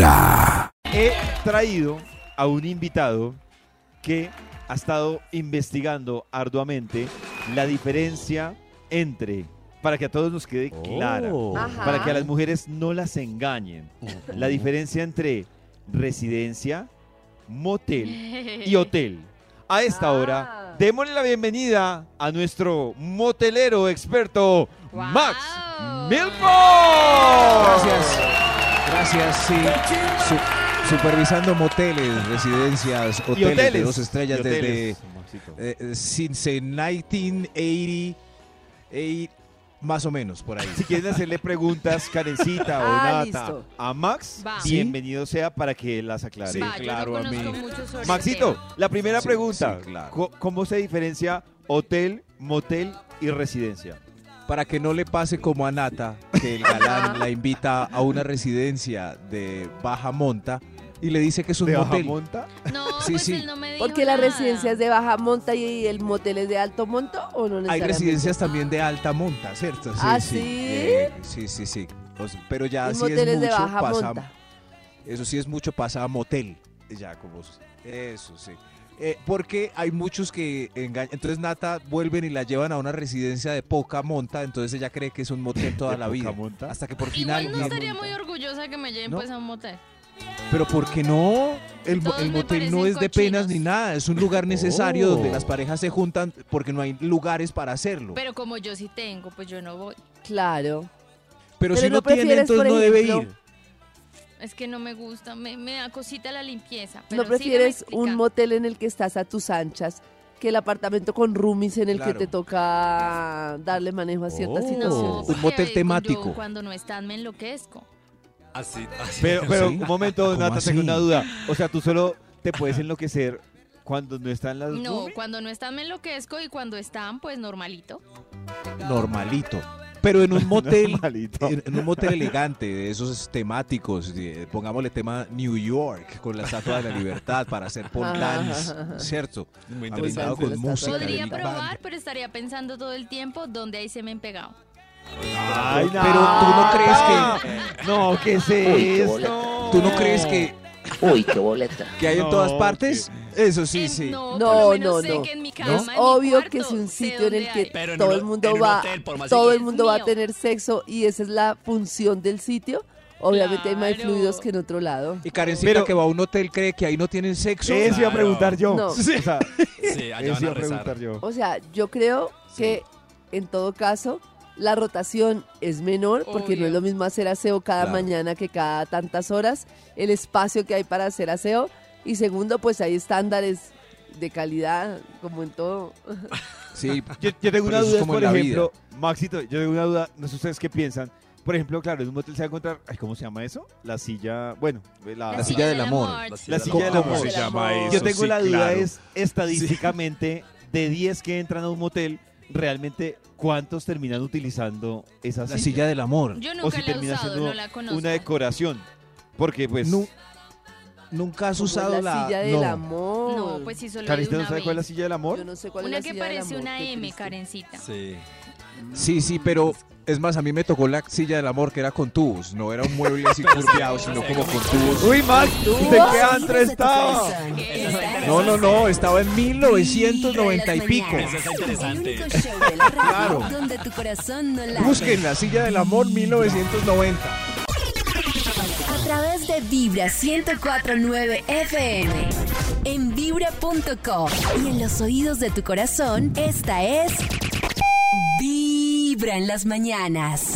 Vibra. He traído a un invitado que ha estado investigando arduamente la diferencia entre, para que a todos nos quede clara, Ajá. para que a las mujeres no las engañen, la diferencia entre residencia, motel y hotel. A esta Ah. hora, démosle la bienvenida a nuestro motelero experto, Max. Milford. Gracias. Gracias, sí. Su- supervisando moteles, residencias, hoteles, hoteles. de dos estrellas desde eh, since 1980, eh, más o menos por ahí. Si quieren hacerle preguntas, Karencita o Ah, Nata, listo. a Max, Va. bienvenido sea para que las aclare. Sí, Va, claro, a mí. Maxito, la primera Sí, pregunta. sí, claro. Co- ¿Cómo se diferencia hotel, motel y residencia? Para que no le pase como a Nata, que el galán la invita a una residencia de baja monta y le dice que es un ¿De motel. Bajamonta? tema. No, Sí, pues sí. él no me dijo Porque la residencia es de baja monta y el motel es de alto monto o no Hay residencias también de alta monta, ¿cierto? ¿Ah, sí? Eh, sí, sí, sí. O sea, pero ya Y si es mucho, de baja pasa, monta. Eso sí es mucho, pasa a motel. Ya, como. Eso sí. Eh, porque hay muchos que engañan. Entonces Nata vuelven y la llevan a una residencia de poca monta. Entonces ella cree que es un motel toda ¿De la vida. monta? Hasta que por final. Igual no estaría monta. muy orgullosa que me lleven ¿No? pues a un motel. Pero ¿por qué no? El, motel no es de penas ni nada. Es un lugar necesario Oh. donde las parejas se juntan porque no hay lugares para hacerlo. Pero, como yo sí tengo, pues yo no voy. Claro. Pero si no no, tiene, entonces no debe ir. Es que no me gusta, me, me da cosita la limpieza. ¿No prefieres un motel en el que estás a tus anchas que el apartamento con roomies en el Claro. que te toca darle manejo a ciertas Oh. situaciones? Un porque motel yo temático. cuando no están me enloquezco. Así, así. Pero, pero ¿Sí? un momento, ¿Cómo Nata, tengo una duda. O sea, tú solo te puedes enloquecer cuando no están las No, roomies? cuando no están me enloquezco y cuando están, pues normalito. Normalito. Pero en un motel, en, en un motel elegante, de esos temáticos, de- pongámosle tema New York, con la Estatua de la Libertad para hacer pole dance, ¿cierto? Muy interesante. con música. Podría probar, pero estaría pensando todo el tiempo dónde hay semen pegado. Ay, Pero tú no crees que... No, ¿qué es esto? ¿Tú no crees que, Uy, qué boleta. que hay en No, todas partes? Eso sí, En- sí. No, No, no, sé no. que en mi Es mi obvio cuarto, que es un sitio en el que. Pero todo el mundo va, hotel, todo el mundo va a tener sexo y esa es la función del sitio. Obviamente hay más fluidos que en otro lado. Y Karencita Pero- que va a un hotel cree que ahí no tienen sexo. Eso iba a preguntar yo. No. O sea, Sí, allá van a preguntar yo. O sea, yo creo que en todo caso la rotación es menor porque no es lo mismo hacer aseo cada Claro. mañana que cada tantas horas, el espacio que hay para hacer aseo y segundo, pues hay estándares de calidad como en todo. Sí, Yo, yo tengo una duda, por ejemplo, Maxito, yo tengo una duda, no sé ustedes qué piensan. Por ejemplo, claro, en un motel se va a encontrar, ay, ¿cómo se llama eso? La silla, bueno, la, La silla del amor. La silla del ¿Cómo amor. se llama Yo eso? tengo la duda claro. es, estadísticamente, de 10 que entran a un motel, realmente, ¿cuántos terminan utilizando esa la silla? silla del amor. Yo o nunca si la he termina usado, siendo no la conozco. una decoración. Porque, pues, Nu- Nunca has usado la silla del no. amor. No, pues sí, solo Karencita, de ¿no una sabe cuál es la vez. silla del amor? Yo no sé cuál Una es la que silla del parece amor, una qué M, triste. Karencita. Sí. Sí, sí, pero es más, a mí me tocó la silla del amor que era con tubos. No era un mueble así curviado, sino como con tubos. Uy, Max, ¿usted qué antro estaba? No, no, no, estaba en 1990 y pico. Eso está interesante. De Claro. donde tu corazón no late. Busquen la silla del amor 1990. Través de Vibra 1049 FM. En vibra.com. Y en los oídos de tu corazón, esta es. Vibra en las mañanas.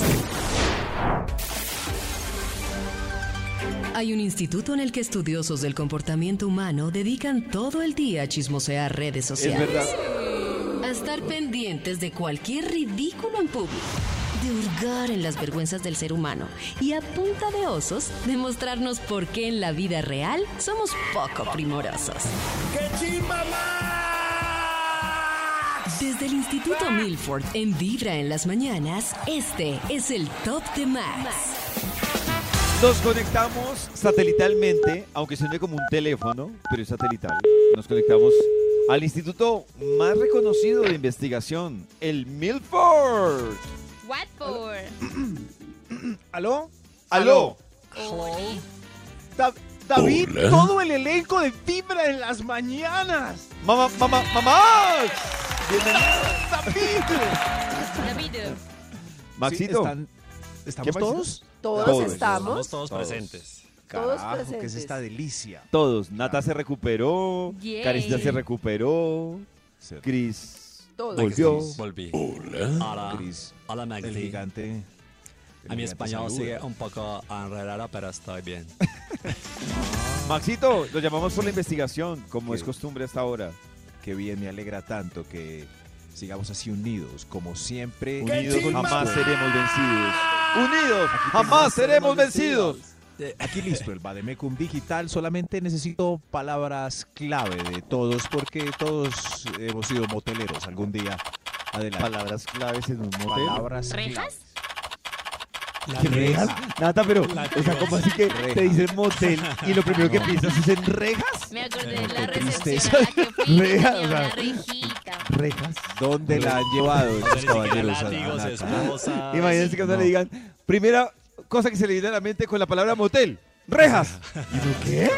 Hay un instituto en el que estudiosos del comportamiento humano dedican todo el día a chismosear redes Es sociales. verdad. A estar pendientes de cualquier ridículo en público. De hurgar en las vergüenzas del ser humano. Y a punta de osos, demostrarnos por qué en la vida real somos poco primorosos. Desde el Instituto Milford en Vibra en las mañanas, este es el Top de Max. Nos conectamos satelitalmente, aunque suene como un teléfono, pero es satelital. Nos conectamos al instituto más reconocido de investigación, el Milford. Watford. ¿Aló? ¿Aló? Da- David, todo el elenco de Vibra en las mañanas. Mamá, mamá, mamá. David. David, Maxito. Sí, están- ¿Estamos Maxito? todos? Todos, Todos. estamos. Estamos todos presentes. Todos ¿qué es esta delicia? Todos. Nata se recuperó. Yay. Carita se recuperó. Cris Todos. volvió. Volví. Hola. Cris, Hola, el Magdi. gigante. el A mi gigante español saluda. sigue un poco enredado, pero estoy bien. Maxito, lo llamamos por la investigación, como es ¿Qué? costumbre hasta ahora. Qué bien, me alegra tanto que sigamos así unidos, como siempre. Unidos jamás seremos vencidos. Unidos jamás seremos vencidos. Aquí listo, el Bademecum Digital. Solamente necesito palabras clave de todos, porque todos hemos sido moteleros algún día. Adelante. Palabras claves en un motel. Palabras ¿Rejas? ¿Qué rejas? Nata, pero, Látigos. o sea, como así que Rejas. te dicen motel y lo primero que No. piensas es en rejas? Me acordé de la recepción tristeza. a la que fui. que Rejas, o sea. una rejita. Rejas. ¿Dónde la han llevado siquiera caballeros? Imagínense que No. le digan, primera cosa que se le viene a la mente con la palabra motel, rejas. ¿Y uno qué?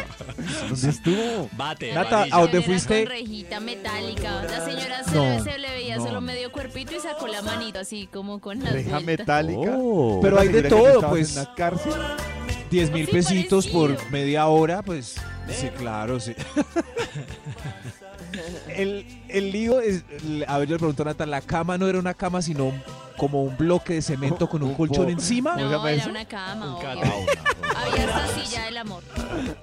¿Dónde estuvo? Bate, Nata. ¿a dónde fuiste? Con rejita metálica. La señora se, No, se le veía no. solo medio cuerpito y sacó la manito así como con las Reja vueltas. metálica. Oh. Pero hay de todo, pues. En una cárcel. 10 mil Sí, pesitos por media hora, pues. Sí, claro, sí. el, el lío es. A ver, yo le pregunto a Nata, la cama no era una cama, sino como un bloque de cemento con un Un colchón encima. ¿Cómo se No, era eso? una cama, Un obvio. catre. Había esta silla del amor.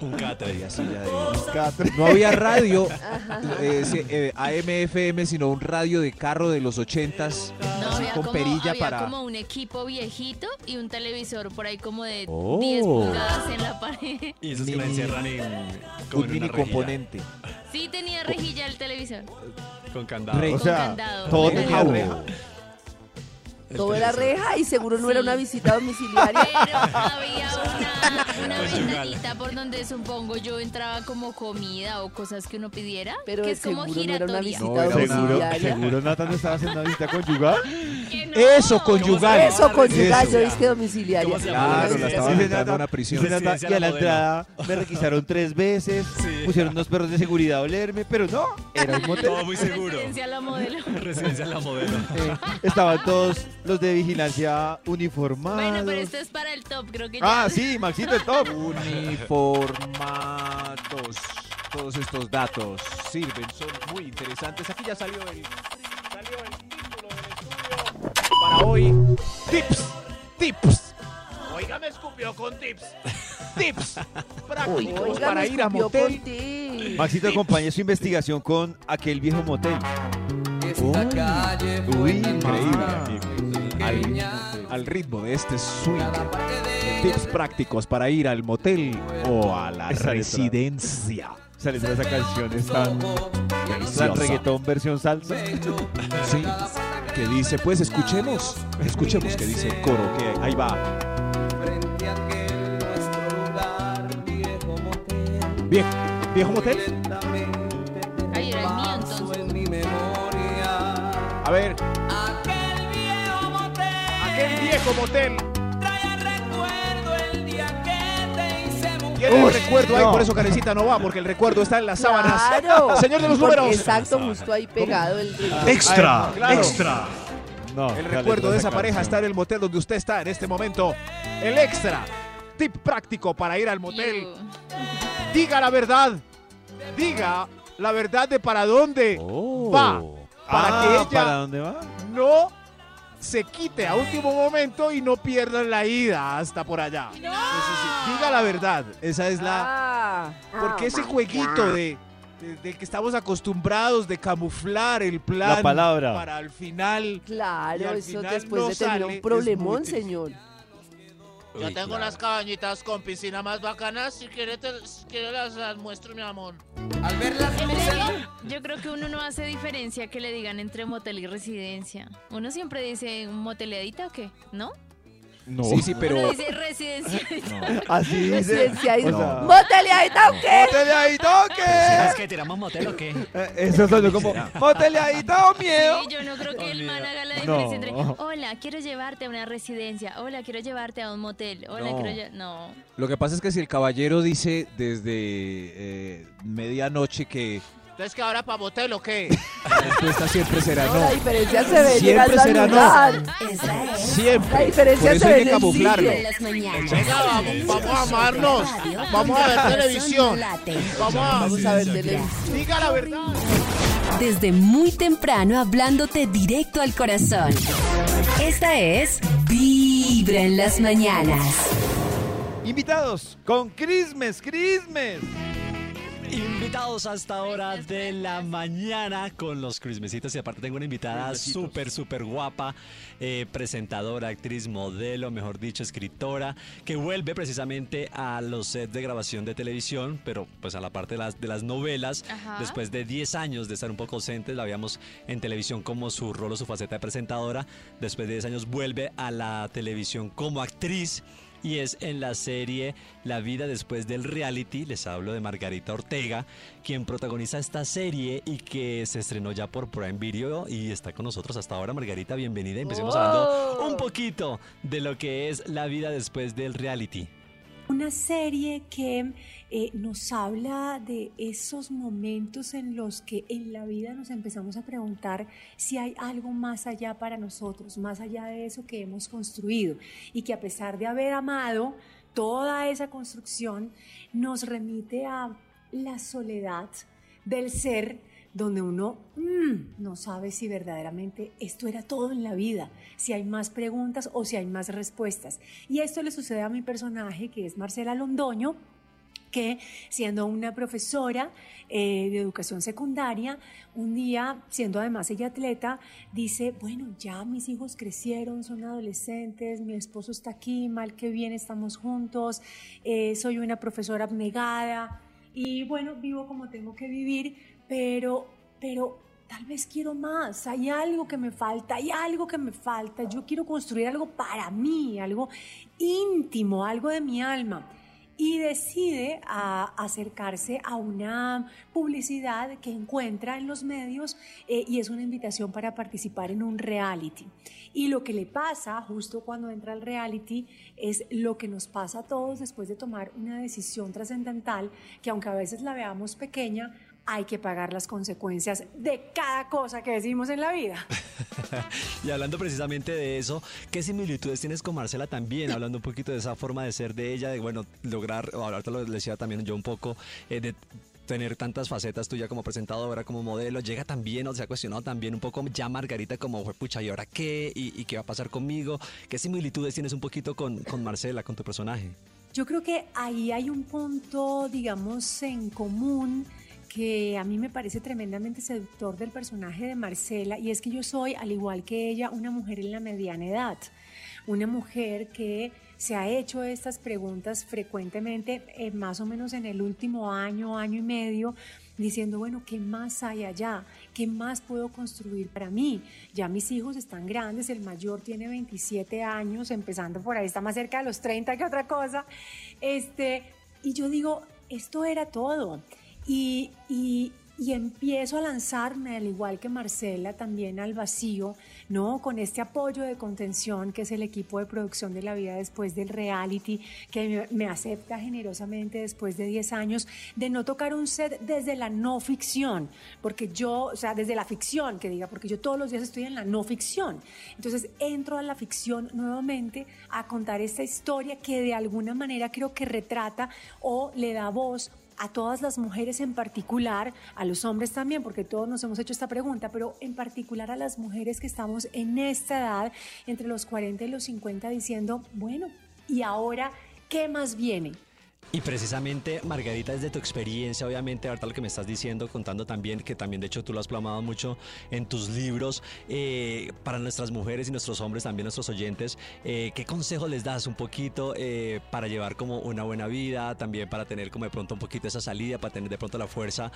Un catre. Había silla de- Catre. No había radio eh, sí, eh, AM/FM, sino un radio de carro de los ochentas, No, así había, con como, perilla había para. como un equipo viejito y un televisor por ahí como de Oh. 10 pulgadas en la pared. Y esos que la Mini- encierran en, como un en mini una rejilla, componente. Sí tenía rejilla el televisor. Con candado. Re- O Con sea, candado. todo tenía reja. Era televisor. reja y seguro no era una visita domiciliaria. Pero había una, una ventanita por donde supongo yo entraba como comida o cosas que uno pidiera, Pero que es como seguro no era una giratoria. visita No, Seguro, domiciliaria. seguro Nata no estaba haciendo una visita conyugal. No. Eso, conyugal. Eso, conyugal, yo dije domiciliaria. Claro, la sí, entrando a una prisión. Y a la la entrada me requisaron tres veces, Sí. pusieron unos perros de seguridad a olerme, pero no, era un motel. Todo muy seguro. Residencia la modelo. Residencia la modelo. Eh, estaban todos los de vigilancia uniformados. Bueno, pero esto es para el top, creo que ya. Ah, sí, Maxito, el top. Uniformados. Todos estos datos sirven, son muy interesantes. Aquí ya salió el, salió el título del estudio para hoy. Tips, tips. Oiga, me escupió con tips. Tips prácticos Oiga, para ir a motel. con. Maxito acompaña su investigación con aquel viejo motel. Uy, increíble. Al, al ritmo de este swing. Tips prácticos para ir al motel o a la Esa residencia. Esa letra de esa canción es tan, reggaetón versión salsa. Sí. Que dice, pues escuchemos, escuchemos que dice el coro, que ahí va. Viejo, viejo motel. Ay, era el mío entonces. A ver. Viejo motel. Tiene el recuerdo ahí, no. por eso Carecita no va, porque el recuerdo está en las sábanas. Claro. Señor de los números. Exacto, justo ahí pegado el Extra, claro. extra. No, El recuerdo de esa pareja está en el motel donde usted está en este momento. El extra. Tip práctico para ir al motel. Diga la verdad. Diga la verdad de para dónde va. Para Ah, que ella ¿Para dónde va? no se quite a último momento y no pierdan la ida hasta por allá. Sí, diga la verdad. Esa es la. Ah, Porque ese jueguito de, que estamos acostumbrados de camuflar el plan La palabra. para al final. Claro, al eso final después no de tener sale, un es problemón, señor. Yo Uy, tengo claro. unas cabañitas con piscina más bacanas. Si quieres, te, si quieres las, las muestro, mi amor. Pero yo creo que uno no hace diferencia que le digan entre motel y residencia. Uno siempre dice moteladita o qué, ¿no? No. Sí, sí, pero. Uno dice residencial Así dice. Residenciadito. o sea, ¡Moteleadito qué! ¡Moteleadito ¿Será qué! que tiramos motel o qué? Eh, Eso sonó como ¡Moteleadito o miedo! Sí, yo no creo que el man haga la No. diferencia entre, hola, quiero llevarte a una residencia, hola, quiero llevarte a un motel, hola, No. quiero lle-". No. Lo que pasa es que si el caballero dice desde eh, medianoche que Entonces, que ahora para motel o qué? la respuesta siempre será No, la diferencia se ve Siempre será no. Esta es Siempre. La diferencia Por eso se hay ve que camuflarlo. Venga, vamos, vamos a amarnos. Vamos a ver televisión. Vamos a... Vamos a ver televisión. Diga la verdad. Desde muy temprano hablándote directo al corazón. Esta es Vibra en las mañanas. Invitados con Crismes, Crismes. Invitados hasta hora de la mañana con los Crismecitos y aparte tengo una invitada súper, súper guapa, eh, presentadora, actriz, modelo, mejor dicho, escritora, que vuelve precisamente a los sets de grabación de televisión, pero pues a la parte de las, de las novelas, Ajá. después de 10 años de estar un poco ausente, la veíamos en televisión como su rol o su faceta de presentadora, después de 10 años vuelve a la televisión como actriz y es en la serie La vida después del reality. Les hablo de Margarita Ortega, quien protagoniza esta serie y que se estrenó ya por Prime Video y está con nosotros hasta ahora. Margarita, bienvenida. Empecemos hablando un poquito de lo que es la vida después del reality. Una serie que eh, nos habla de esos momentos en los que en la vida nos empezamos a preguntar si hay algo más allá para nosotros, más allá de eso que hemos construido. Y que a pesar de haber amado toda esa construcción, nos remite a la soledad del ser donde uno mm, no sabe si verdaderamente esto era todo en la vida, si hay más preguntas o si hay más respuestas. Y esto le sucede a mi personaje, que es Marcela Londoño, que siendo una profesora eh, de educación secundaria, un día, siendo además ella atleta, dice, bueno, ya mis hijos crecieron, son adolescentes, mi esposo está aquí, mal que bien estamos juntos, eh, soy una profesora abnegada y bueno, vivo como tengo que vivir, pero, pero tal vez quiero más, hay algo que me falta, hay algo que me falta, yo quiero construir algo para mí, algo íntimo, algo de mi alma. Y decide a acercarse a una publicidad que encuentra en los medios eh, y es una invitación para participar en un reality. Y lo que le pasa justo cuando entra al reality es lo que nos pasa a todos después de tomar una decisión trascendental que aunque a veces la veamos pequeña, hay que pagar las consecuencias de cada cosa que decimos en la vida. Y hablando precisamente de eso, ¿qué similitudes tienes con Marcela también? Hablando un poquito de esa forma de ser de ella, de bueno, lograr, ahorita lo decía también yo un poco, eh, de tener tantas facetas tuya como presentadora, como modelo, llega también, o se ha cuestionado también un poco ya Margarita como, fue pucha, ¿y ahora qué? ¿Y, y qué va a pasar conmigo? ¿Qué similitudes tienes un poquito con, con Marcela, con tu personaje? Yo creo que ahí hay un punto, digamos, en común que a mí me parece tremendamente seductor del personaje de Marcela y es que yo soy, al igual que ella, una mujer en la mediana edad, una mujer que se ha hecho estas preguntas frecuentemente, eh, más o menos en el último año, año y medio, diciendo, bueno, ¿qué más hay allá? ¿Qué más puedo construir para mí? Ya mis hijos están grandes, el mayor tiene 27 años, empezando por ahí, está más cerca de los 30 que otra cosa. Este, y yo digo, esto era todo. Y, empiezo a lanzarme, al igual que Marcela, también al vacío, ¿no? Con este apoyo de contención que es el equipo de producción de la vida después del reality, que me, me acepta generosamente después de 10 años de no tocar un set desde la no ficción, porque yo, o sea, desde la ficción, que diga, porque yo todos los días estoy en la no ficción. Entonces entro a la ficción nuevamente a contar esta historia que de alguna manera creo que retrata o le da voz a todas las mujeres en particular, a los hombres también, porque todos nos hemos hecho esta pregunta, pero en particular a las mujeres que estamos en esta edad, entre los 40 y los 50, diciendo, bueno, ¿y ahora qué más viene? Y precisamente, Margarita, desde tu experiencia, obviamente, ahorita lo que me estás diciendo, contando también, que también de hecho tú lo has plasmado mucho en tus libros, eh, para nuestras mujeres y nuestros hombres, también nuestros oyentes, eh, ¿qué consejos les das un poquito eh, para llevar como una buena vida, también para tener como de pronto un poquito esa salida, para tener de pronto la fuerza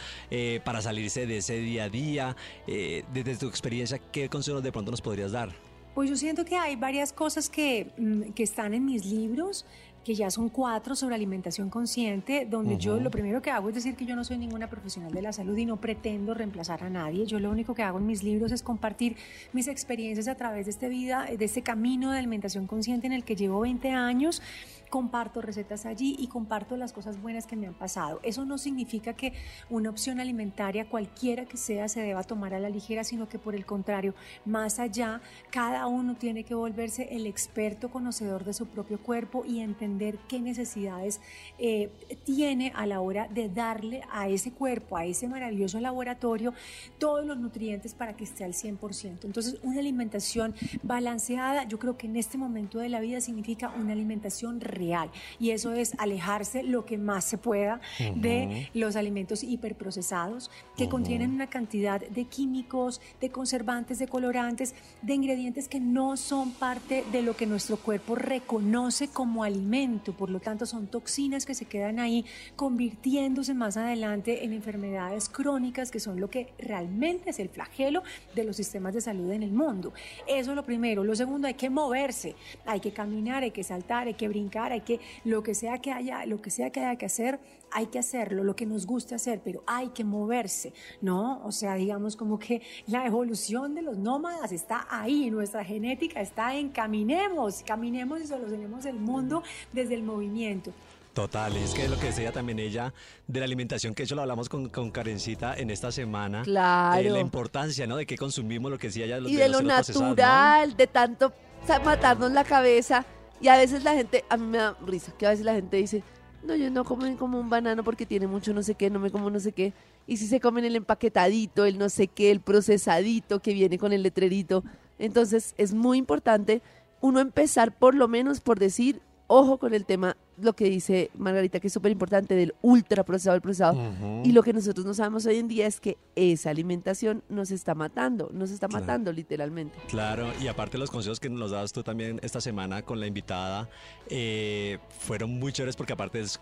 para salirse de ese día a día? Desde tu experiencia, ¿qué consejos de pronto nos podrías dar? Pues yo siento que hay varias cosas que, mm, que están en mis libros que ya son cuatro sobre alimentación consciente, donde yo lo primero que hago es decir que yo no soy ninguna profesional de la salud y no pretendo reemplazar a nadie. Yo lo único que hago en mis libros es compartir mis experiencias a través de este vida, de este camino de alimentación consciente en el que llevo 20 años. Comparto recetas allí y comparto las cosas buenas que me han pasado. Eso no significa que una opción alimentaria, cualquiera que sea, se deba tomar a la ligera, sino que por el contrario, más allá, cada uno tiene que volverse el experto conocedor de su propio cuerpo y entender qué necesidades eh, tiene a la hora de darle a ese cuerpo, a ese maravilloso laboratorio, todos los nutrientes para que esté al 100%. Entonces, una alimentación balanceada, yo creo que en este momento de la vida significa una alimentación real y eso es alejarse lo que más se pueda de los alimentos hiperprocesados que Ujú. contienen una cantidad de químicos, de conservantes, de colorantes, de ingredientes que no son parte de lo que nuestro cuerpo reconoce como alimento. Por lo tanto, son toxinas que se quedan ahí convirtiéndose más adelante en enfermedades crónicas que son lo que realmente es el flagelo de los sistemas de salud en el mundo. Eso es lo primero. Lo segundo, hay que moverse, hay que caminar, hay que saltar, hay que brincar, hay que lo que sea que haya, lo que sea que haya que hacer, hay que hacerlo, lo que nos guste hacer, pero hay que moverse, ¿no? O sea, digamos como que la evolución de los nómadas está ahí, nuestra genética está en caminemos, caminemos y solucionemos el mundo desde el movimiento. Total, es que lo que decía también ella de la alimentación, que eso lo hablamos con, con Karencita en esta semana. Claro. eh, la importancia, ¿no? De qué consumimos, lo que decía ella. los- y de los lo procesados, ¿no? natural, de tanto matarnos la cabeza. Y a veces la gente, a mí me da risa, que a veces la gente dice, no, yo no como como un banano porque tiene mucho no sé qué, no me como no sé qué. Y si se comen el empaquetadito, el no sé qué, el procesadito que viene con el letrerito. Entonces es muy importante uno empezar por lo menos por decir, ojo con el tema, lo que dice Margarita, que es súper importante, del ultra procesado, el procesado. Ujú. Y lo que nosotros no sabemos hoy en día es que esa alimentación nos está matando, nos está Claro. matando literalmente. Claro, y aparte los consejos que nos dabas tú también esta semana con la invitada eh, fueron muy chéveres porque aparte es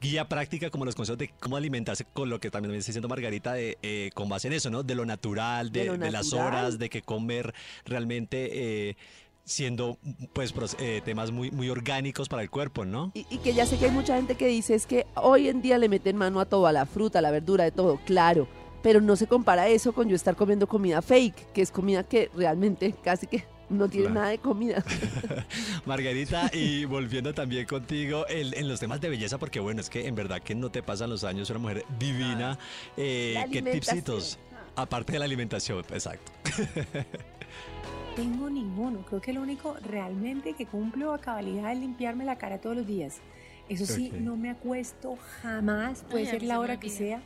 guía práctica como los consejos de cómo alimentarse con lo que también me está diciendo Margarita de, eh, con base en eso, ¿no? De lo natural, de, De lo de las horas, de que comer realmente eh, siendo pues eh, temas muy, muy orgánicos para el cuerpo, ¿no? Y, y que ya sé que hay mucha gente que dice es que hoy en día le meten mano a todo, a la fruta, a la verdura, de todo, claro. Pero no se compara eso con yo estar comiendo comida fake, que es comida que realmente casi que no tiene Claro. nada de comida. Margarita, y volviendo también contigo el- en los temas de belleza, porque bueno, es que en verdad que no te pasan los años, una mujer divina. Eh, La ¿Qué tipsitos? Aparte de la alimentación, exacto. Tengo ninguno. Creo que lo único realmente que cumplo a cabalidad es limpiarme la cara todos los días. Eso sí, Ok. no me acuesto jamás, puede Ay, ser la hora que sea,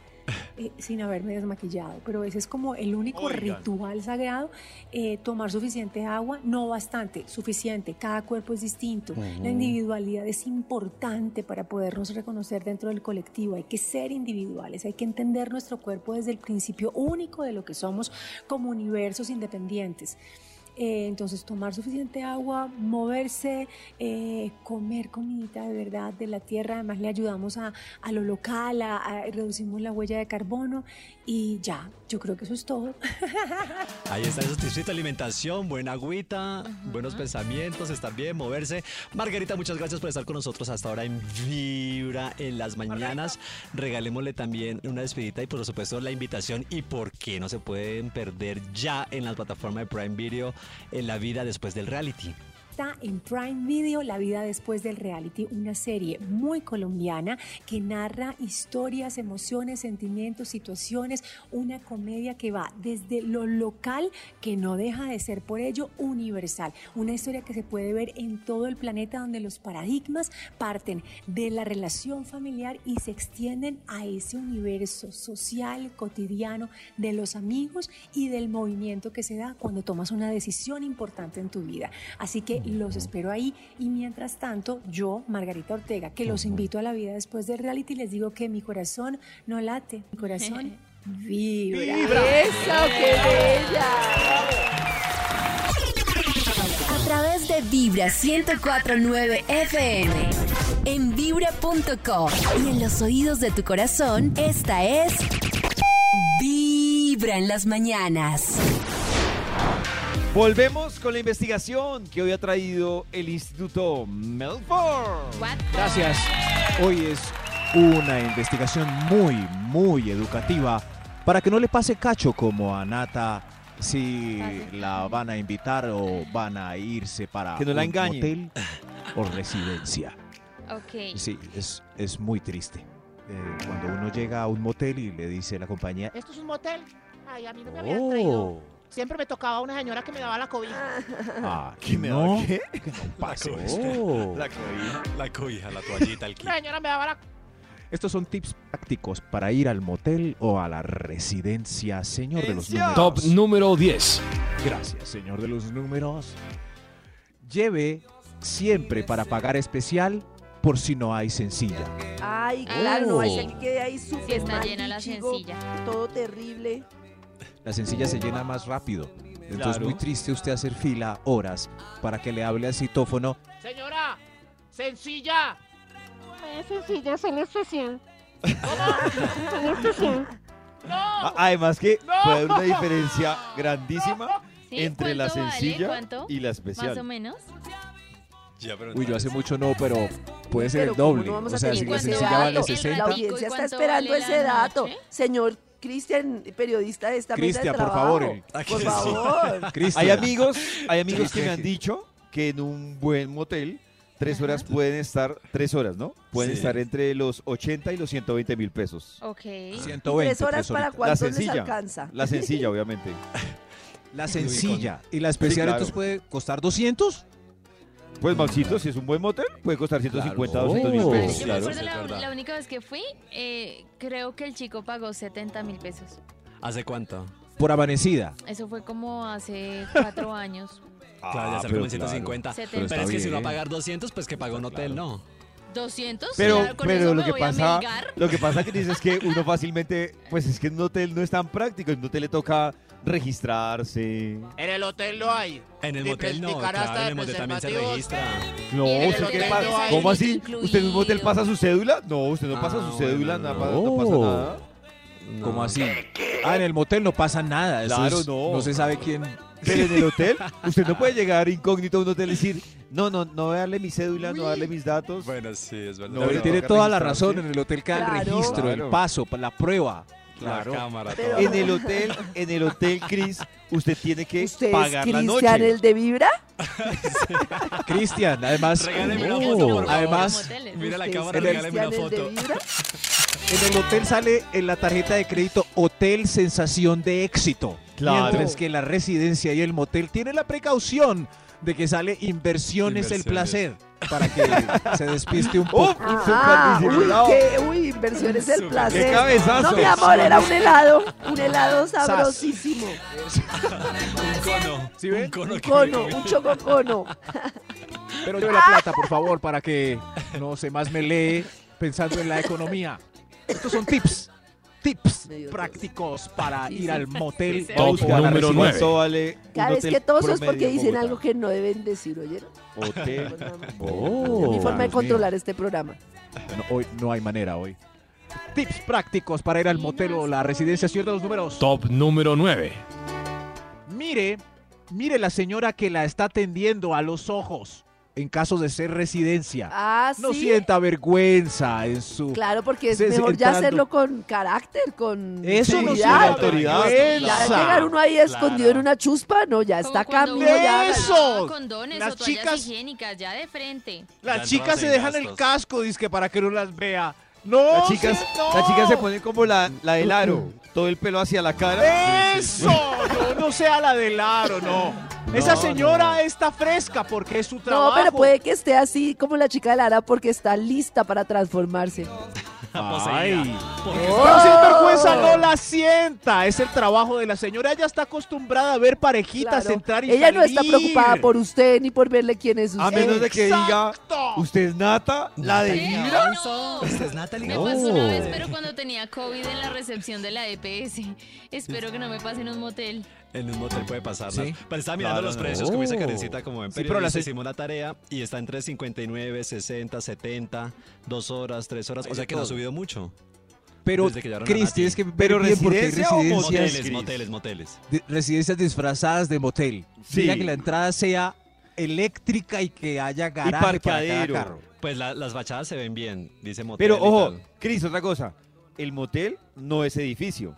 eh, sin haberme desmaquillado. Pero ese es como el único Oigan. ritual sagrado. eh, tomar suficiente agua, no bastante, suficiente. Cada cuerpo es distinto. La individualidad es importante para podernos reconocer dentro del colectivo. Hay que ser individuales, hay que entender nuestro cuerpo desde el principio único de lo que somos como universos independientes. Eh, entonces, tomar suficiente agua, moverse, eh, comer comidita de verdad de la tierra. Además, le ayudamos a, lo local, reducimos la huella de carbono y ya, yo creo que eso es todo. Ahí está esos tipsitos de alimentación, buena agüita, buenos pensamientos, estar bien, moverse. Margarita, muchas gracias por estar con nosotros hasta ahora en Vibra en las mañanas. Regalémosle también una despedida y por supuesto la invitación y por qué no se pueden perder ya en las plataformas de Prime Video en la vida después del reality. Está en Prime Video La vida después del reality, una serie muy colombiana que narra historias, emociones, sentimientos, situaciones, una comedia que va desde lo local, que no deja de ser por ello universal, una historia que se puede ver en todo el planeta donde los paradigmas parten de la relación familiar y se extienden a ese universo social, cotidiano, de los amigos y del movimiento que se da cuando tomas una decisión importante en tu vida. Así que los espero ahí y mientras tanto yo, Margarita Ortega, que los invito a la vida después del reality, les digo que mi corazón no late, mi corazón vibra. ¡Eso, qué bella! A través de Vibra 1049 FM. En vibra.com. Y en los oídos de tu corazón, esta es. Vibra en las mañanas. Volvemos con la investigación que hoy ha traído el Instituto Melford. Gracias. Hoy es una investigación muy, muy educativa para que no le pase cacho como a Nata si la van a invitar o van a irse para Que no la un engañen. hotel o residencia. Ok. Sí, es, es muy triste. Eh, cuando uno llega a un motel y le dice la compañía, ¿Esto es un motel? Ay, a mí no me habían traído. oh, Siempre me tocaba una señora que me daba la cobija. ah, ¿Qué me no, da qué? cobija. Oh. La cobija. La cobija, la toallita, el kit. Una señora me daba la... Estos son tips prácticos para ir al motel o a la residencia, señor de los números. Top número 10. Gracias, señor de los números. Lleve siempre para pagar especial por si no hay sencilla. Ay, claro, no hay Oh. que quede ahí Si súper está mal, llena la bichigo, sencilla. Todo terrible. La sencilla se llena más rápido. Entonces Claro. muy triste usted hacer fila horas para que le hable al citófono. Señora, sencilla. sencilla, solo especial. ¿Cómo? especial. No. A- Además que No. puede haber una diferencia grandísima ¿Sí? entre la sencilla y la Más o especial. menos. Ya, pero Uy, yo hace mucho no, pero puede ser Pero el ¿cómo doble. no vamos o a sea, si la sencilla dato? vale El 60, La audiencia ¿y está esperando vale ese dato. noche? Señor Cristian, periodista de esta mesa de Cristian, por trabajo. favor, el- ¿A que Por favor. Cristian. Hay amigos, hay amigos que me han dicho que en un buen motel tres horas pueden estar, tres horas, ¿no? Pueden Sí. estar entre los 80 y los 120 mil pesos. Ok. 120, Tres horas tres para cuánto les sencilla. alcanza. La sencilla, obviamente. La sencilla. ¿Y la especial Sí, claro. entonces puede costar 200? Pues Maxito, si es un buen motel, puede costar 150, Claro. 200 mil pesos. Yo me acuerdo la, la única vez que fui, eh, creo que el chico pagó 70 mil pesos. ¿Hace cuánto? Por amanecida. Eso fue como hace cuatro años. Claro, ya Ah, sale pero como en 150. Pero es que si va a pagar 200, pues que paga un hotel, ¿no? ¿200? Pero, Claro, con pero eso lo me que pasa, lo que pasa que dices que uno fácilmente, pues es que en un hotel no es tan práctico, en un hotel le toca registrarse. En el hotel no hay. En el motel no, claro, en el motel también se registra. No, el ¿usted hotel qué no pasa? ¿Cómo así? ¿Usted en un motel incluido. pasa su cédula? No, usted no pasa Ah, su cédula, bueno, nada, no. no pasa nada. ¿Cómo así? Ah, en el motel no pasa nada. Eso Claro, es- no. No se sabe quién. Pero en el hotel, usted no puede llegar incógnito a un hotel y decir, no, no, no voy a darle mi cédula, no voy a darle mis datos. Bueno, sí, es verdad. No, pero tiene toda la razón. En el hotel queda el Claro. registro, Claro. el paso, la prueba. La Claro. cámara, Pero- todo. En el hotel, en el hotel, Cris, usted tiene que ¿Usted es pagar la noche. Cristian el de Vibra? Cristian, además. Regáleme una foto, por favor. además. Mira la ¿Usted es cámara, en el- regáleme una foto. En el hotel sale en la tarjeta de crédito Hotel Sensación de Éxito. Claro. Mientras que la residencia y el motel tiene la precaución de que sale Inversiones, el placer. Para que se despiste un poco. ¡Uf! Ah, uy, qué, uy, inversiones del Súper. placer. ¡Qué cabezazo! No, mi amor, era un helado, un helado sabrosísimo. Un cono. ¿Sí ven? Un cono Un cono, un chococono. Pero lleve la plata, por favor, para que no se más me lee pensando en la economía. Estos son tips. Tips Medio prácticos para Sí, ir sí. al motel Top número residencia. nueve. ¿Cuánto vale un Cada vez que todos es promedio porque en dicen Bogotá? algo que no deben decir, ¿oyeron? Hotel. Oh, Mi forma de controlar este programa. No, hoy no hay manera hoy. Tips prácticos para ir al motel o la residencia. Señor de los números. Top número 9. Mire, mire la señora que la está atendiendo a los ojos en caso de ser residencia. Ah, No sí. sienta vergüenza en su... Claro, porque es sí, mejor ya entrando. hacerlo con carácter, con Eso no sienta autoridad. Ya vergüenza. llegar uno ahí escondido en una chuspa, no, ya Como está ya. ¡Eso! Condones Las o chicas- higiénicas, ya de frente. Las chicas se dejan el gastos. casco, dice para que no las vea. No, Las chicas, sí, no. las chicas se ponen como la, la del aro, todo el pelo hacia la cara. ¡Eso! No, no sea la del aro, no. Esa señora está fresca porque es su trabajo. No, pero puede que esté así como la chica de Lara porque está lista para transformarse. Ay. Porque Oh. Pero sin vergüenza no la sienta. Es el trabajo de la señora. Ella está acostumbrada a ver parejitas Claro. entrar y Ella no está preocupada por usted ni por verle quién es usted. A menos de que diga, usted es Nata, la de. No. Esta es Natalie. Me Oh. pasó una vez, pero cuando tenía COVID en la recepción de la EPS. Espero que no me pase en un motel. En un motel puede pasar. Sí. Pero estaba mirando Claro, los no. precios, como dice Oh. Karencita, como en Sí, pero periodista, la se- hicimos la tarea y está entre 59, 60, 70, 2 horas, 3 horas. O sea que no ha subido mucho. Pero, desde que llevaron a Cris, Nati. tienes que ver ¿Pero residencia o residencias, moteles? Moteles, moteles, residencias disfrazadas de motel. Sí. Mira que la entrada sea eléctrica y que haya garaje para cada carro. Pues la- las fachadas se ven bien, dice motel. Pero y ojo. Cris, otra cosa. El motel no es edificio.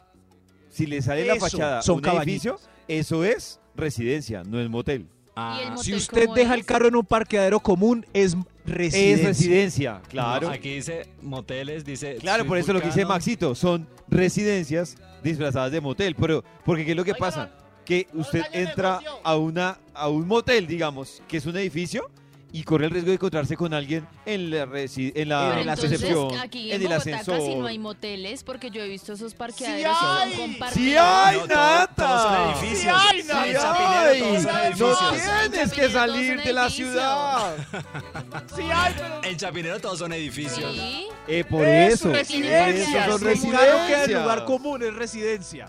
Si le sale la fachada son un caballitos. edificio, eso es residencia, no es motel. Ah, ¿Y el Si usted deja es? el carro en un parqueadero común, es residencia. Es residencia, claro. no, aquí dice moteles, dice. Claro, por eso lo que dice. Maxito, son residencias disfrazadas de motel. Pero, porque ¿qué es lo que pasa? Que usted entra a una a un motel, digamos, que es un edificio, y corre el riesgo de encontrarse con alguien en la, resi- en la Pero entonces, recepción, aquí en en el Bogotá ascensor. casi no hay moteles porque yo he visto esos parqueaderos ¡Sí son hay! compartidos. ¡Sí hay, No, Nata! todos son edificios. ¡Sí hay, Sí, Nata! en ¡Sí Chapinero hay! todos son No edificios. tienes que salir todos de la son ciudad. Sí hay, pero... En Chapinero todos son edificios. Sí. Eh, por Es eso. residencia, Eso son Claro que el residencias. lugar común es residencia.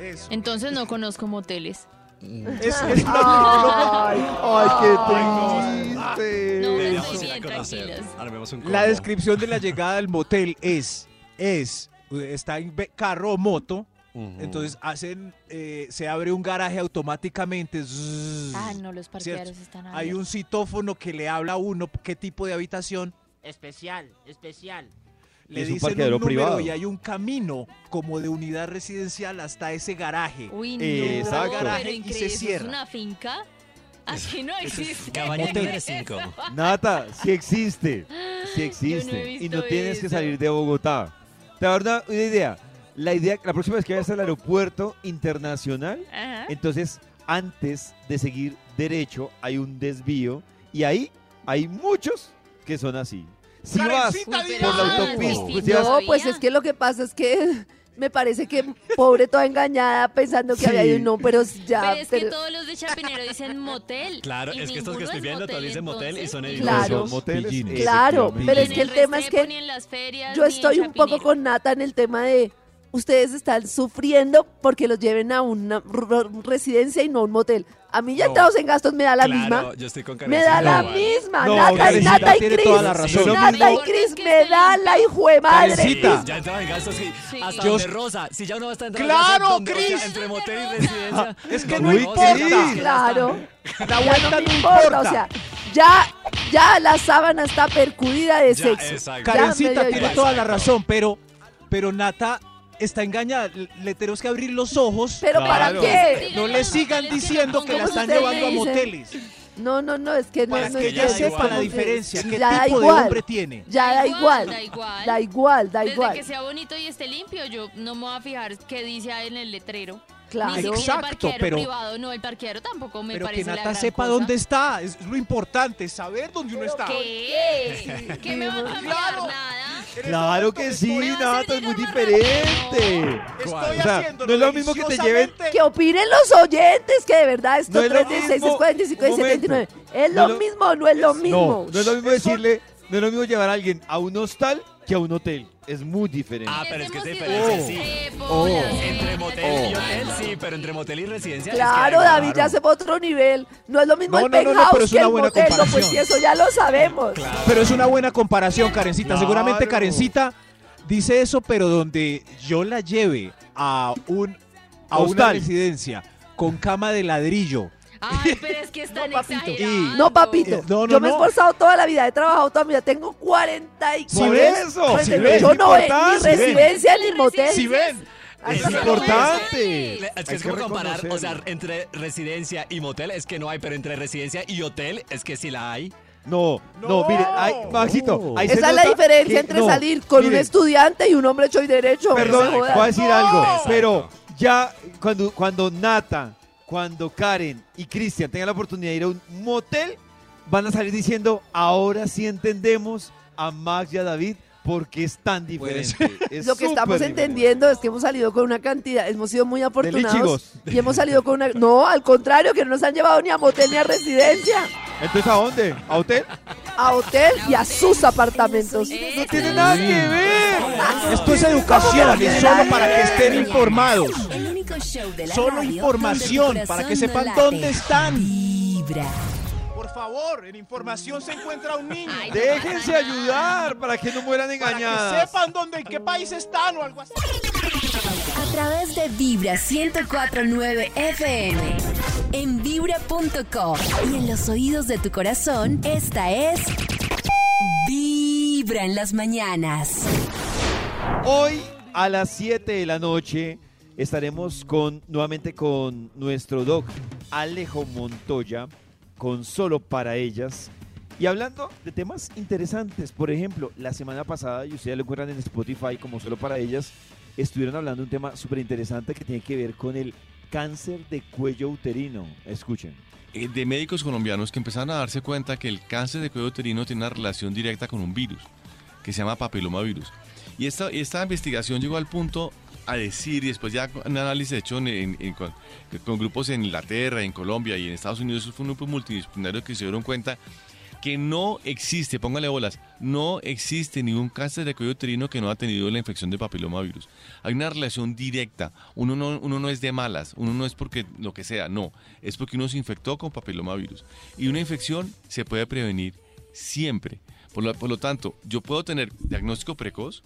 Eso. Entonces no conozco moteles. Es, es Ay, ay, qué triste. me Deberíamos estoy ir a bien, conocer. tranquilas. Armemos un La descripción de la llegada del motel es, es, está en carro o moto, Ujú. entonces hacen, eh, se abre un garaje automáticamente. zzzz, Ah, no, los parqueaderos ¿cierto? están Hay abiertos. un citófono que le habla a uno qué tipo de habitación, Especial, especial. Le Es un dicen un, parqueadero número privado. y hay un camino como de unidad residencial hasta ese garaje. Uy, no, Exacto. Garaje pero y se increíble. ¿eso cierra. ¿Es una finca? Así no existe. Cabaña Motel. número 5. Nata, sí existe. Sí existe. he y no tienes que eso. salir de Bogotá. Te voy a dar una, una idea. La idea, la próxima vez que vayas al aeropuerto internacional, Ajá. entonces antes de seguir derecho hay un desvío y ahí hay muchos que son así. Si vas por la autopista, Sí, pues, si vas- No, pues es que lo que pasa es que me parece que pobre toda engañada pensando que Sí. había ido un no, pero ya. Pero es que pero- todos los de Chapinero dicen motel. Claro, es que estos que estoy es viendo todos dicen motel y son. Claro. son moteles, Pillines. Claro, pero es que el tema es que ni en las ferias, yo ni en estoy un poco con Nata en el tema de ustedes están sufriendo porque los lleven a una residencia y no a un motel. A mí ya No. entrados en gastos me da la Claro, misma. yo estoy con Me da la misma. No, Nata y Nata y Cris. Nata y. Cris me da la hijo de madre. Karencita. Ya entraba en gastos sí, Sí. hasta Yo- donde Rosa. Si ya uno va a estar entrando ¡Claro, Cris! entre motel y residencia. Es que no importa. Claro. La Ya vuelta no importa, importa. o sea, ya, ya la sábana está percudida de Ya, sexo. dio tiene toda la razón, pero, pero Nata está engañada. Le tenemos que abrir los ojos. Pero ¿para Claro. qué? No le sigan diciendo que la están ustedes llevando a dicen. moteles. No, no, no, es que no, Para no que es ella da sepa la diferencia. ¿Qué Ya da tipo de igual. hombre tiene? Ya da igual. Da igual. Da igual, da Desde igual. que sea bonito y esté limpio, yo no me voy a fijar qué dice ahí en el letrero. Claro. Ni siquiera Exacto, el parqueadero pero- privado, no, el parqueadero tampoco me Pero parece que la Nata gran sepa cosa. dónde está. Es lo importante, saber dónde uno está. ¿Qué? ¿Qué me va a cambiar? Claro. Nada. Claro que sí, Me va a Nata, hacer es muy llegar diferente. Estoy O sea, haciendo no es lo mismo que te lleven Que opinen los oyentes, que de verdad esto No es lo 3 16 mismo. 45 y Un momento. 79. ¿Es No lo lo- mismo o no es lo mismo? No, no es lo mismo decirle, no es lo mismo llevar a alguien a un hostal que a un hotel. Es muy diferente. Ah, pero es que es diferente, sí. Oh. Entre ferias, motel y las hotel, sí, pero entre motel y residencia. es que Claro, David ya se fue a otro nivel. No es lo mismo No, el no, no, no, penthouse pero es que una el buena motel. No, pues comparación. sí, eso ya lo sabemos. Pero es una buena comparación, Karencita. Claro. Seguramente Karencita dice eso, pero donde yo la lleve a un a una residencia con cama de ladrillo. Ay, pero es que están No, papito. No, papito. Eh, no, no, yo me he no. esforzado toda la vida, he trabajado toda mi vida. Tengo 40 y Por eso, Pues, si yo no voy ni residencia ni Ni motel. Si ven, Es no importante. Es Hay que es como comparar, o sea, entre residencia y motel es que no hay, pero entre residencia y hotel es que sí la hay. No, no, mire, ay, Maxito, ahí Esa es la diferencia que- entre no, salir con un estudiante y un hombre hecho y derecho. Perdón, no voy a decir algo, Exacto. pero ya cuando, cuando Nata, cuando Karen y Cristian tengan la oportunidad de ir a un motel, van a salir diciendo, ahora sí entendemos a Max y a David porque es tan diferente. Es Lo que estamos diferente. entendiendo es que hemos salido con una cantidad, hemos sido muy afortunados y hemos salido con una... No, al contrario, que no nos han llevado ni a motel ni a residencia, Entonces, ¿a dónde? ¿A hotel? a hotel y a sus apartamentos. No tiene nada que ver. esto es educación, es solo para que estén informados. El único show de la Solo radio información para que sepan no dónde están. Vibra. Por favor, en información se encuentra un niño. Ay, Déjense ayudar para que no mueran para que sepan dónde, en qué país están o algo así. A través de Vibra 1049 FM. En vibra.com. Y en los oídos de tu corazón, esta es. Vibra en las mañanas. Hoy a las 7 de la noche estaremos con nuevamente con nuestro doc Alejo Montoya con Solo para ellas y hablando de temas interesantes. Por ejemplo, la semana pasada, y ustedes lo encuentran en Spotify como Solo para ellas, estuvieron hablando de un tema súper interesante que tiene que ver con el cáncer de cuello uterino. Escuchen. eh, de médicos colombianos que empezaron a darse cuenta que el cáncer de cuello uterino tiene una relación directa con un virus que se llama papilomavirus. Y esta, esta investigación llegó al punto a decir, y después ya un análisis hecho en- en- en- con, con grupos en Inglaterra, en Colombia y en Estados Unidos, fue un grupo multidisciplinario que se dieron cuenta que no existe, póngale bolas, no existe ningún cáncer de cuello uterino que no ha tenido la infección de papilomavirus. Hay una relación directa. Uno no, uno no es de malas, uno no es porque lo que sea, no. Es porque uno se infectó con papilomavirus. Y una infección se puede prevenir siempre. Por lo, por lo tanto, yo puedo tener diagnóstico precoz,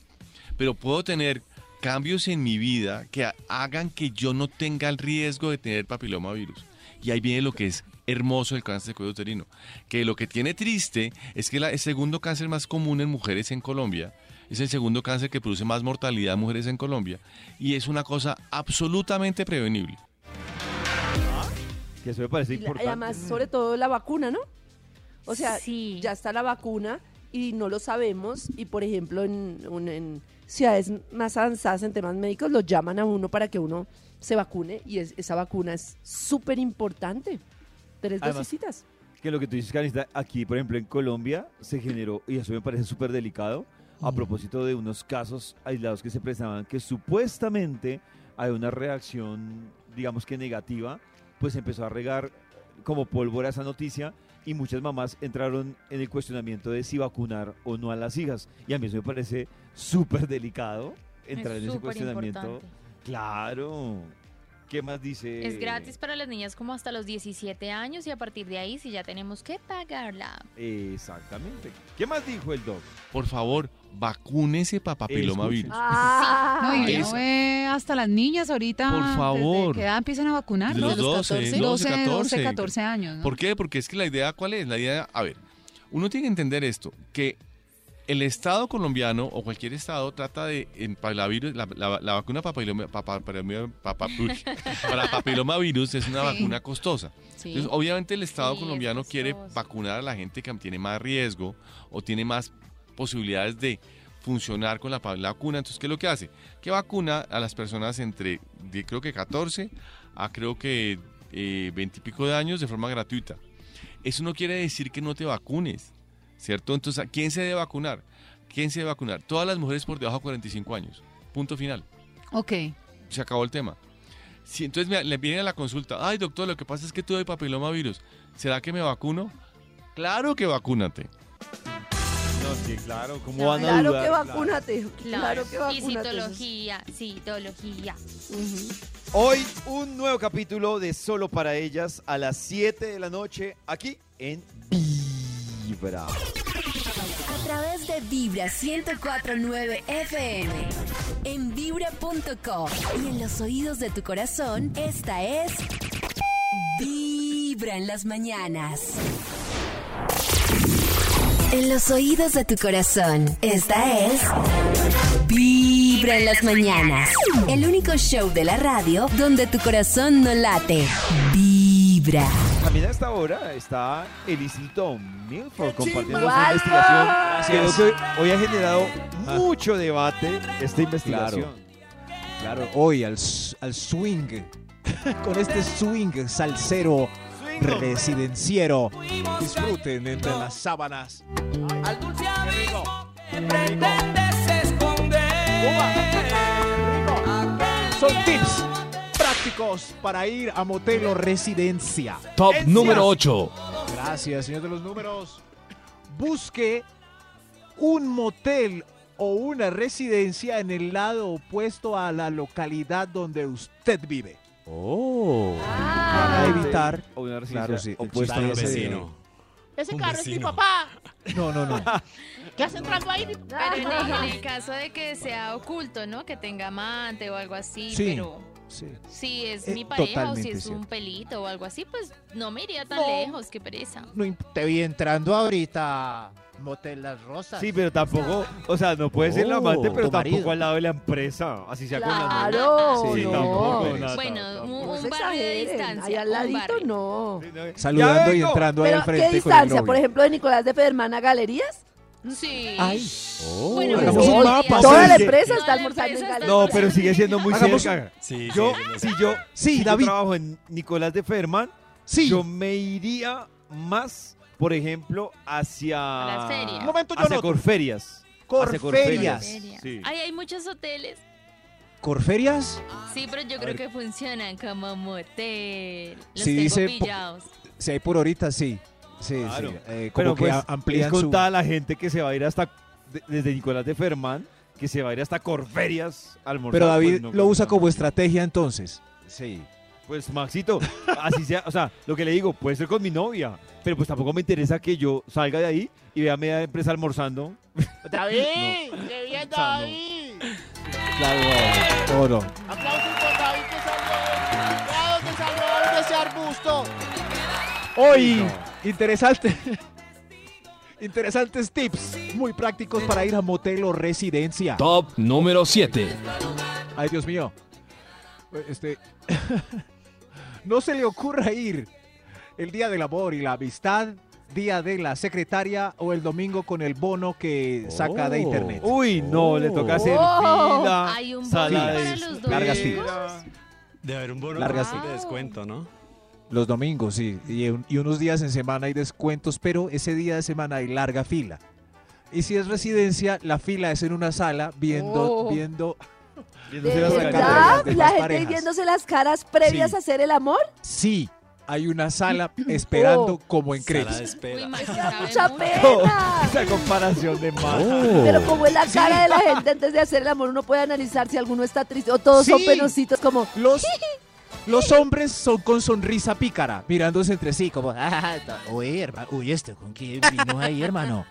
pero puedo tener cambios en mi vida que ha- hagan que yo no tenga el riesgo de tener papilomavirus. Y ahí viene lo que es hermoso del cáncer de cuello uterino. Que lo que tiene triste es que la- el segundo cáncer más común en mujeres en Colombia es el segundo cáncer que produce más mortalidad en mujeres en Colombia. Y es una cosa absolutamente prevenible. Que eso me parece Y, la- y importante. además, sobre todo la vacuna, ¿no? O sea, Sí. ya está la vacuna y no lo sabemos. Y por ejemplo, en, un- en ciudades más avanzadas en temas médicos, lo llaman a uno para que uno se vacune. Y es- esa vacuna es súper importante. Tres dosisitas. Que lo que tú dices, Carita, aquí, por ejemplo, en Colombia se generó, y eso me parece súper delicado, a propósito de unos casos aislados que se prestaban, que supuestamente hay una reacción, digamos que negativa, pues empezó a regar como pólvora esa noticia y muchas mamás entraron en el cuestionamiento de si vacunar o no a las hijas. Y a mí eso me parece súper delicado entrar Es en ese cuestionamiento. importante. Claro. ¿Qué más dice? Es gratis para las niñas como hasta los 17 años y a partir de ahí si ya tenemos que pagarla. Exactamente. ¿Qué más dijo el doc? Por favor, vacúnese para papilomavirus. Ah, No, y uno ve hasta las niñas ahorita. Por favor. ¿Desde qué edad empiezan a vacunar? De los 12, 12, 12, 14. 14 años. ¿no? ¿Por qué? Porque es que la idea, ¿cuál es? La idea, a ver, uno tiene que entender esto, que el Estado colombiano o cualquier Estado trata de, en papilomavirus, la, la- la vacuna papiloma- para, papa- para papilomavirus es una Sí. vacuna costosa. Sí. Entonces, obviamente el Estado Sí, es colombiano quiere vacunar a la gente que tiene más riesgo o tiene más posibilidades de funcionar con la, la vacuna. Entonces, ¿qué es lo que hace? Que vacuna a las personas entre, de, creo que 14 a creo que eh, 20 y pico de años de forma gratuita. Eso no quiere decir que no te vacunes, ¿cierto? Entonces, ¿a quién se debe vacunar? ¿Quién se debe vacunar? Todas las mujeres por debajo de 45 años. Punto final. Ok. Se acabó el tema. Si entonces me, le viene a la consulta, ay doctor, lo que pasa es que tuve papilomavirus. ¿Será que me vacuno? Claro que vacúnate. No, sí, claro. ¿Cómo van a Claro dudar? que vacúnate. Claro, que Y vacúnate. citología, citología. Hoy un nuevo capítulo de Solo para ellas a las 7 de la noche aquí en A través de Vibra 1049 FM. En vibra.com. Y en los oídos de tu corazón, esta es. Vibra en las mañanas. En los oídos de tu corazón, esta es. Vibra en las mañanas. El único show de la radio donde tu corazón no late. Vibra. También a esta hora está el Instituto Milford compartiendo su investigación. Gracias. Creo que hoy ha generado mucho debate esta investigación. Claro, hoy al, al swing, con este swing salsero residenciero. Disfruten entre las sábanas. Al dulce que pretendes esconder. Son tips para ir a motel o residencia. Top Encias. número 8. Gracias, señor de los números. Busque un motel o una residencia en el lado opuesto a la localidad donde usted vive. Oh. Para evitar O una residencia Claro, sí, opuesta chiste a ese ese de- vecino. Ese Un carro es mi papá. No, no, no. ¿Qué hace entrando ahí? Pero en el, en el caso de que sea oculto, ¿no? Que tenga amante o algo así, Sí, pero sí. si es Eh, mi pareja o si es cierto. un pelito o algo así, pues no me iría tan No. lejos, qué pereza. No, te vi entrando ahorita. Motel Las Rosas. Sí, pero tampoco, o sea, no puede ser la amante, pero marido. tampoco al lado de la empresa, así sea con la novia. Claro, Sí, no. tampoco, Bueno, tampoco. un, barrio de distancia. Ahí al ladito, no. Saludando y entrando ahí Pero, al ¿qué frente con el distancia? novio. Por ejemplo, de Nicolás de Federman a Galerías. Sí. Ay. Bueno, Hagamos pues, un sí, mapa, Toda sí. la Sí. empresa está almorzando en Galerías. No, pero sigue siendo muy Hagamos cerca. Sí, Yo, sí, si yo, Sí, si yo David. trabajo en Nicolás de Ferman, Sí. yo me iría más, por ejemplo, hacia... A la feria. Un momento, yo hacia anoto. Corferias. Hacia Corferias. Feria. Sí. Ay, hay muchos hoteles. ¿Corferias? Sí, pero yo creo ver. que funcionan como motel. Los Sí, tengo dice po- pillados. Si hay por ahorita, sí. Sí, Claro. sí. Eh, como Pero que pues, amplían es su... contada la gente que se va a ir hasta, de- desde Nicolás de Ferman, que se va a ir hasta Corferias a almorzar. Pero David pues, no, lo usa no. como estrategia entonces. Sí. Pues Maxito, así sea, o sea, lo que le digo, puede ser con mi novia, pero pues tampoco me interesa que yo salga de ahí y vea a media empresa almorzando. David, qué bien, no. David. Claro, no, no. Aplausos por David que salió. Vea dónde salió ese arbusto. Hoy, interesante. Interesantes tips muy prácticos para ir a motel o residencia. Top número 7. Ay, Dios mío. Este. no se le ocurra ir el día del amor y la amistad, día de la secretaria o el domingo con el bono que saca de Oh. internet. Uy, no, le toca hacer Oh. fila. Hay un bono de para espera. los dos. Largas filas. Debe haber un bono Largas de descuento, ¿no? Los domingos, sí. Y, un- y unos días en semana hay descuentos, pero ese día de semana hay larga fila. Y si es residencia, la fila es en una sala viendo, Oh. viendo. ¿De Viéndose las verdad? caras. de ¿La gente parejas. viéndose las caras previas Sí. a hacer el amor? Sí, hay una sala esperando Oh. como en Crepes. Espera. Mucha pena. Esa comparación de más. Pero como es la cara de la gente antes de hacer el amor, uno puede analizar si alguno está triste o todos son Sí. penositos como... Los, los hombres son con sonrisa pícara, mirándose entre sí, como. Ah, uy, hermano, uy, este, ¿con quién vino ahí, hermano?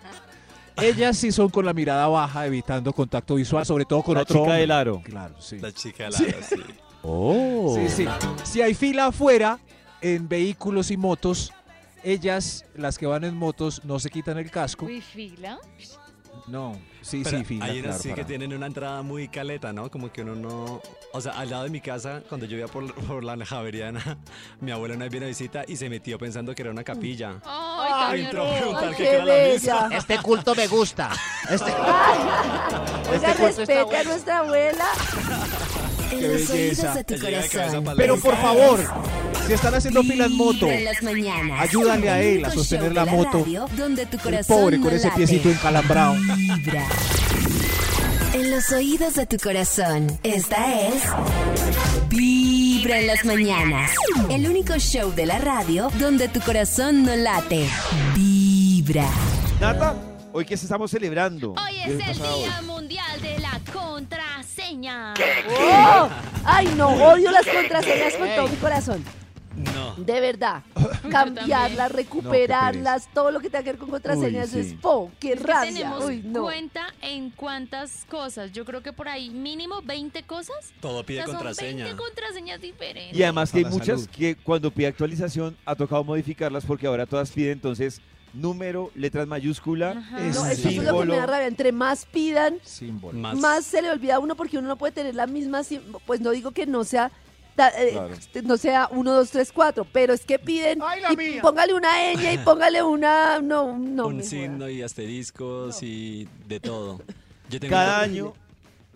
Ellas sí son con la mirada baja, evitando contacto visual, sobre todo con La otro chica hombre. del aro. Claro, sí. La chica Lara, sí. Oh. Sí, sí. Si hay fila afuera, en vehículos y motos, ellas, las que van en motos, no se quitan el casco. Uy, fila. No, sí, Pero sí, fila. hay unas claro, sí que tienen una entrada muy caleta, ¿no? Como que uno no... O sea, al lado de mi casa, cuando yo iba por, por la Javeriana, mi abuela una vez vino a visita y se metió pensando que era una capilla. Ay, Y entró a preguntar Ay, qué qué era la misa. Este culto me gusta. Este, Oiga, Este cuento está respete a nuestra abuela. En Qué los oídos de tu corazón. Pero por favor, si están haciendo fila en moto, ayúdale a él a sostener la moto. donde tu el corazón pobre con ese piecito encalambrado. Vibra. En los oídos de tu corazón. Esta es. Vibra en las mañanas. El único show de la radio donde tu corazón no late. Vibra. Nata, hoy que estamos celebrando. Hoy es el Día Mundial de la Contraseña. ¡Oh! Ay, no, odio las contraseñas con todo mi corazón. De verdad. Cambiarlas, recuperarlas, todo lo que tenga que ver con contraseñas Uy, sí. es po, qué Es que rabia. tenemos Uy, no. cuenta en cuántas cosas. Yo creo que por ahí mínimo 20 cosas. Todo O pide sea, son contraseña. 20 contraseñas diferentes. Y además que hay muchas salud. que cuando pide actualización ha tocado modificarlas porque ahora todas piden entonces número, letras mayúscula. Es- No, eso es lo que me da rabia. Entre más pidan, Símbolo. Más. más se le olvida a uno porque uno no puede tener la misma, pues no digo que no sea eh, Claro. no sea 1, 2, 3, 4, pero es que piden ¡Ay, la y mía! póngale una ñ y póngale una no no un signo y asteriscos y de todo. Yo tengo Cada año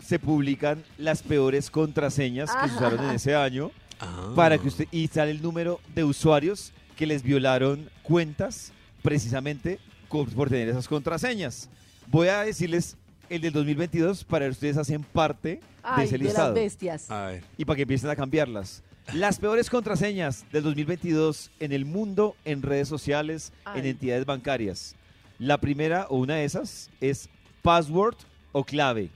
se publican las peores contraseñas que se usaron en ese año Ah. para que usted y sale el número de usuarios que les violaron cuentas precisamente por tener esas contraseñas. Voy a decirles el del 2022 para que ustedes hacen parte de ese de las listado bestias. A ver. y para que empiecen a cambiarlas. Las peores contraseñas del 2022 en el mundo, en redes sociales, en entidades bancarias. La primera o una de esas es password o clave.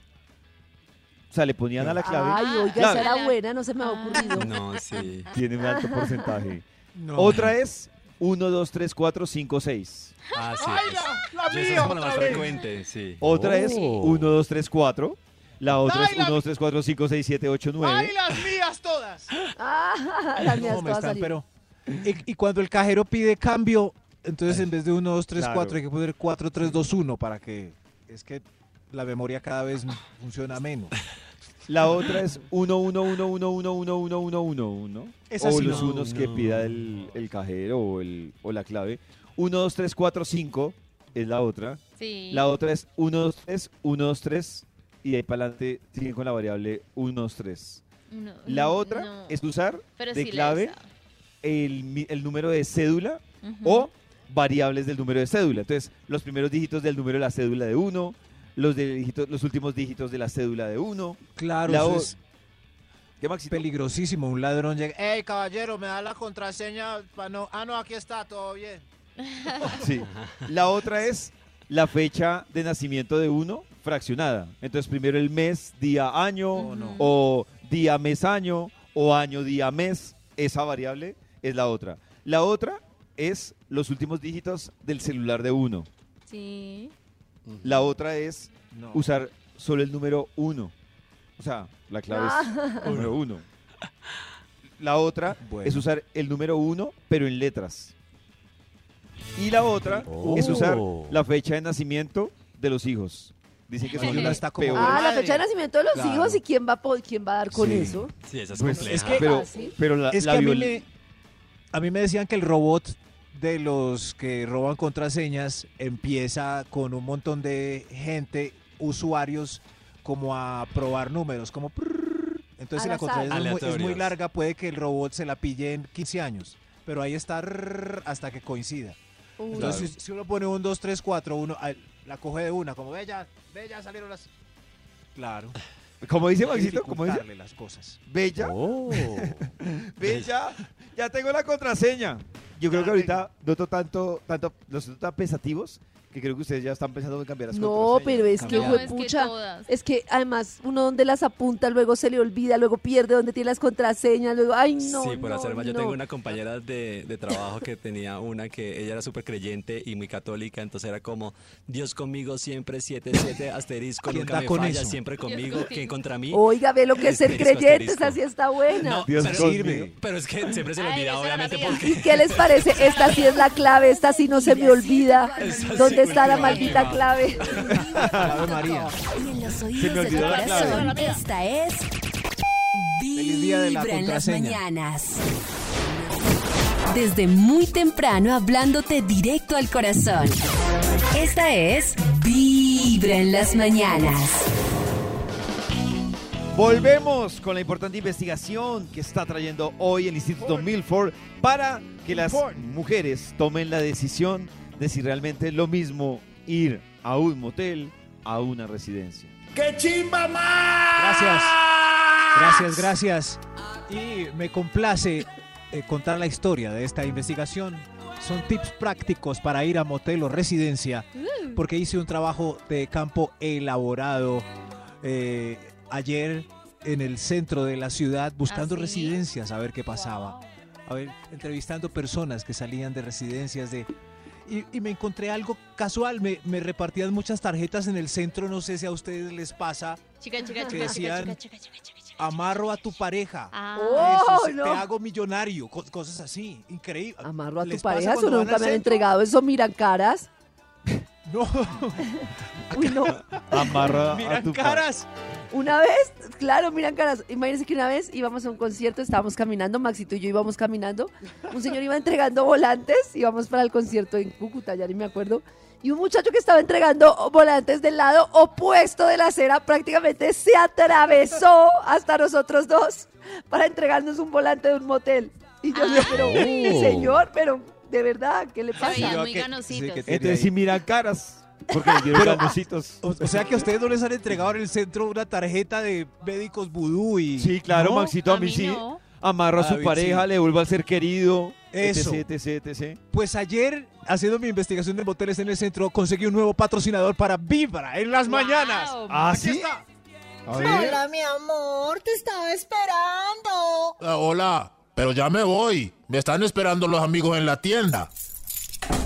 O sea, le ponían a la clave. Ay, oiga, Clave. esa era buena, no se me ha ocurrido. No, sí. Tiene un alto porcentaje. No. Otra es 1, 2, 3, 4, 5, 6. Ah, sí. ¡Ay, es- la, la es mía como la más otra vez! frecuente, sí. Otra es Oh. 1, 2, 3, 4. La otra Ay, es la 1, 2, 3, 4, 5, 6, 7, 8, ¡Ay, 9. las mías todas! Ah, las mías No, me todas están, salieron. pero. Y, y cuando el cajero pide cambio, entonces en vez de 1, 2, 3, claro. 4, hay que poner 4, 3, 2, 1 para que. Es que la memoria cada vez funciona menos. La otra es 1, 1, 1, 1, 1, 1, 1, 1, 1, 1. Esa O los no. unos que pida el, el cajero o, el, o la clave. 1, 2, 3, 4, 5 es la otra. Sí. La otra es 1, 2, 3, 1, 2, 3. Y de ahí para adelante siguen con la variable 1, 2, 3. No, La otra no. es usar Pero de sí clave el, el número de cédula o variables del número de cédula. Entonces, los primeros dígitos del número de la cédula de 1, los, de dígitos- los últimos dígitos de la cédula de 1. Claro, La eso o- es ¿Qué, Maxito? peligrosísimo. Un ladrón llega. ¡Ey, caballero, me da la contraseña para no... Ah, no, aquí está, todo bien. Sí. La otra es la fecha de nacimiento de uno fraccionada. Entonces, primero el mes, día, año, o día, mes, año, o año, día, mes. Esa variable es la otra. La otra es los últimos dígitos del celular de uno. Sí. La otra es No. usar solo el número uno. O sea, la clave Ah. es número uno. La otra Bueno. es usar el número uno, pero en letras. Y la otra es usar Oh. la fecha de nacimiento de los hijos. Dicen que son una las peores. Ah, la fecha de nacimiento de los Claro. hijos y quién va, quién va a dar con Sí. eso. Sí, esa es Pues, compleja. es que- pero, pero la, Es la que a mí, me, a mí me decían que el robot de los que roban contraseñas empieza con un montón de gente, usuarios, como a probar números, como... Entonces si la contraseña es muy, es muy Aleatorios. larga, puede que el robot se la pille en 15 años. Pero ahí está hasta que coincida. Uy. Entonces si, si uno pone un 2, 3, 4, uno la coge de una, como ve ya, Ve, ya salieron las... claro. Como dice Maxito, como dice, las cosas. Bella, Oh. Bella, ya tengo la contraseña. Yo creo que ahorita noto tanto, tanto, los noto tan pensativos que creo que ustedes ya están pensando en cambiar las No, contraseñas. pero es que No, fue es que pucha. Es que además uno donde las apunta, luego se le olvida, luego pierde donde tiene las contraseñas, luego, ay no. sí, por no, hacer más. Yo tengo una compañera de, de trabajo que tenía una que ella era súper creyente y muy católica, entonces era como, Dios conmigo siempre, 77, asterisco, ¿Quién nunca me con falla, eso? siempre conmigo, contigo. ¿quién contra mí? Oiga, ve lo que es ser creyente, asterisco. esa sí está buena. No, Dios pero, conmigo. sirve. pero es que siempre se le olvida, obviamente, porque... ¿Y qué les parece? Esta sí es la clave, esta sí no se me olvida. Esa ¿Dónde sí, está la maldita clave? Ave María. Y en los oídos de tu corazón, esta es. Vibra en las mañanas. Desde muy temprano hablándote directo al corazón. Esta es Vibra en las mañanas. Volvemos con la importante investigación que está trayendo hoy el Instituto Milford para que las mujeres tomen la decisión de si realmente es lo mismo ir a un motel, a una residencia. ¡Qué chimba más! Gracias. Gracias, gracias. Y me complace eh, contar la historia de esta investigación. Son tips prácticos para ir a motel o residencia, porque hice un trabajo de campo elaborado eh, ayer en el centro de la ciudad buscando ¿Ah, sí? residencias a ver qué pasaba. A ver, entrevistando personas que salían de residencias de... Y, y me encontré algo casual, me, me repartían muchas tarjetas en el centro, no sé si a ustedes les pasa, Chica, chica, que chica, decían, chica, chica, chica, chica, chica, chica. amarro a tu pareja. Ah. Oh, Eso, se- no. Te hago millonario, co- cosas así, increíble. Amarro a tu ¿Les pasa pareja, eso nunca me han entregado, eso miran caras. No, Uy, no. Amarra a miran tu pa- caras. Una vez, claro, miran caras. Imagínense que una vez íbamos a un concierto, estábamos caminando, Maxito y yo íbamos caminando. Un señor iba entregando volantes, íbamos para el concierto en Cúcuta, ya ni me acuerdo. Y un muchacho que estaba entregando volantes del lado opuesto de la acera prácticamente se atravesó hasta nosotros dos para entregarnos un volante de un motel. Y yo, Ah. pero, Oh. señor, pero de verdad, ¿qué le pasa? yo muy que- ganositos. sí, Entonces sí miran caras, porque Pero- ganositos. O, o sea que a ustedes no les han entregado en el centro una tarjeta de médicos vudú y... Sí, claro, ¿No? Maxito, a A mí sí. no. Amarra a A su David, pareja, sí. le vuelve al ser querido, Eso. etc, etc, etc. Pues ayer, haciendo mi investigación de moteles en el centro, conseguí un nuevo patrocinador para Vibra en las Wow. mañanas. ¿Ah, sí? está. A ver. Hola, mi amor, te estaba esperando. Ah, hola, pero ya me voy. Me están esperando los amigos en la tienda.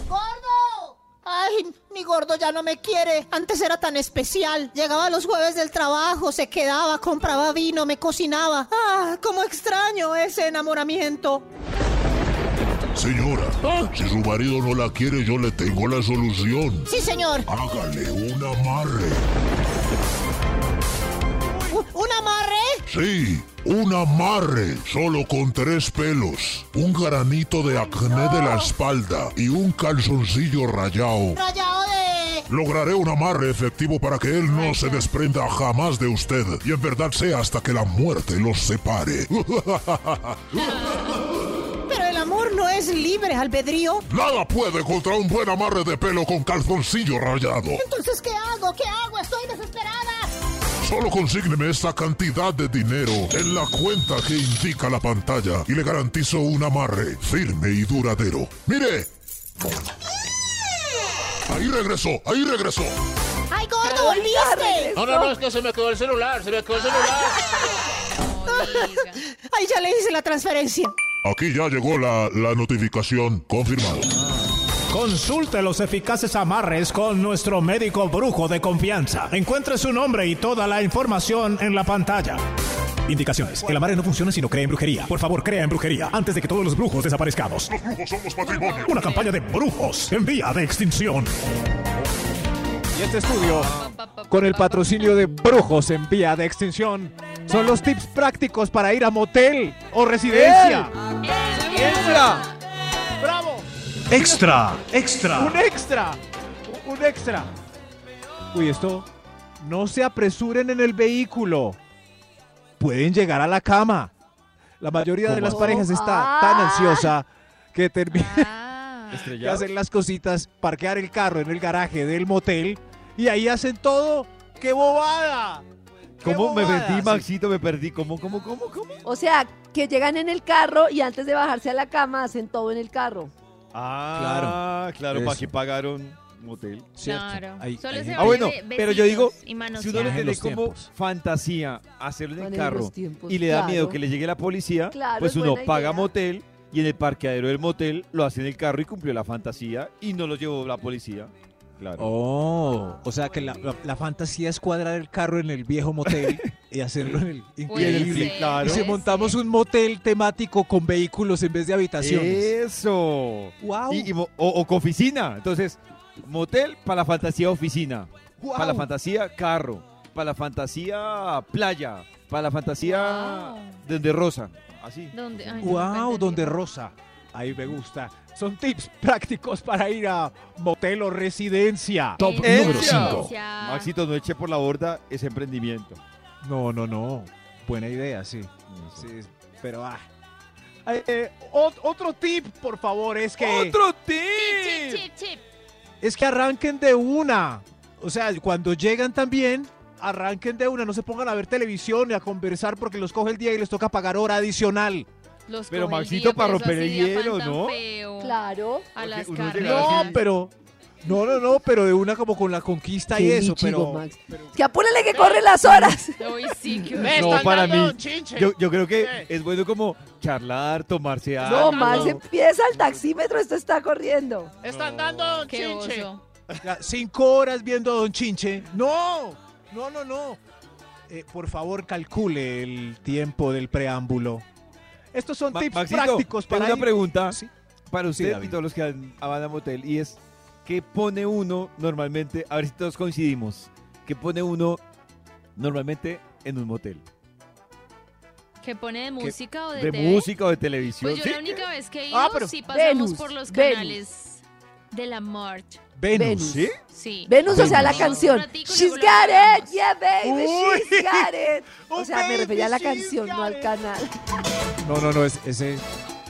¡Gordo! Ay, mi gordo ya no me quiere. Antes era tan especial. Llegaba los jueves del trabajo, se quedaba, compraba vino, me cocinaba. Ah, cómo extraño ese enamoramiento. Señora, si su marido no la quiere, yo le tengo la solución. Sí, señor. Hágale un amarre. ¿Un, amarre? Sí, un amarre, solo con tres pelos, un granito de acné de la espalda y un calzoncillo rayado. Rayado de... Lograré un amarre efectivo para que él no se desprenda jamás de usted y en verdad sea hasta que la muerte los separe. Pero el amor no es libre albedrío. Nada puede contra un buen amarre de pelo con calzoncillo rayado. Entonces, ¿qué hago? ¿Qué hago? Estoy desesperada. Solo consígneme esta cantidad de dinero en la cuenta que indica la pantalla y le garantizo un amarre firme y duradero. ¡Mire! Ahí regresó, ahí regresó. ¡Ay, gordo, volviste! No, no, no, es que se me quedó el celular, se me quedó el celular. Ay, ya le hice la transferencia. Aquí ya llegó la, la notificación. Confirmado. Consulte los eficaces amarres con nuestro médico brujo de confianza. Encuentre su nombre y toda la información en la pantalla. Indicaciones. El amarre no funciona si no cree en brujería. Por favor, crea en brujería antes de que todos los brujos desaparezcamos. Los brujos somos patrimonio. Una campaña de brujos en vía de extinción. Y este estudio, con el patrocinio de Brujos en vía de extinción, son los tips prácticos para ir a motel o residencia. ¡Bravo! Extra, extra. Un extra. Un extra. Uy, esto. No se apresuren en el vehículo. Pueden llegar a la cama. La mayoría de las parejas está tan Ah. ansiosa que termina que Estrellados. hacen las cositas, parquear el carro en el garaje del motel y ahí hacen todo. ¡Qué bobada! ¡Qué ¿Cómo me perdí. Maxito? Me perdí. ¿Cómo, cómo, cómo, cómo? O sea, que llegan en el carro y antes de bajarse a la cama hacen todo en el carro. Ah, claro, ¿para Eso. qué pagaron motel? Cierto. Claro. Hay- Solo hay se Ah, bueno, pero yo digo, besitos y Si uno le tiene los como tiempos. fantasía hacerlo en el Maneja carro los tiempos, y le da claro. miedo que le llegue la policía, Claro, pues es uno buena paga idea. motel y en el parqueadero del motel lo hace en el carro y cumplió la fantasía y no lo llevó la policía. Claro. Oh, o sea que la, la- la fantasía es cuadrar el carro en el viejo motel y hacerlo en el y en el Puede flip, ser, claro. Y si montamos ser. un motel temático con vehículos en vez de habitaciones. Eso. Wow. Y- y mo- o, o con oficina. Entonces, motel para la fantasía oficina. Para la fantasía carro. Para la fantasía playa. Para la fantasía Wow. donde rosa. Así. No, Wow, donde rosa. Ahí me gusta. Son tips prácticos para ir a motel o residencia. Top Esa número Esa. 5. Ya. Maxito, no eche por la borda ese emprendimiento. No, no, no. Buena idea, sí. Sí, pero ah. Eh, ot- otro tip, por favor, es que ¡Otro Chip, tip! chip, chip. es que arranquen de una. O sea, cuando llegan también, arranquen de una, no se pongan a ver televisión y a conversar porque los coge el día y les toca pagar hora adicional. Los Pero Maxito, para romper el hielo, ¿no? feo. Claro. A las No, pero no, no, no, pero de una como con la conquista y eso, pero Max. Que apúrele que corren las horas. Uy, sí, qué Me No, están para dando mí. Yo, yo creo que ¿Qué? es bueno como charlar, tomarse algo. No, Max empieza el taxímetro, esto está corriendo. Están dando un Qué chinche. Ya, cinco horas viendo a Don Chinche. No, no, no, no. Eh, por favor, calcule el tiempo del preámbulo. Estos son Ma- tips Maxito, prácticos tengo para una ir- pregunta Sí. para usted y todos los que han- van a motel y es ¿qué pone uno normalmente? A ver si todos coincidimos. ¿Qué pone uno normalmente en un motel? ¿Que pone de música o de, ¿De TV? música o de televisión? Pues yo Sí. la única vez que he ido Ah, sí pasamos Venus, por los Venus. canales de la March. Venus. Venus. ¿Sí? Sí. Venus, o sea, la canción. She's got it, yeah, baby, Uy. she's got it. Oh, O sea, me refería a la canción, no al canal. No, no, no, es, ese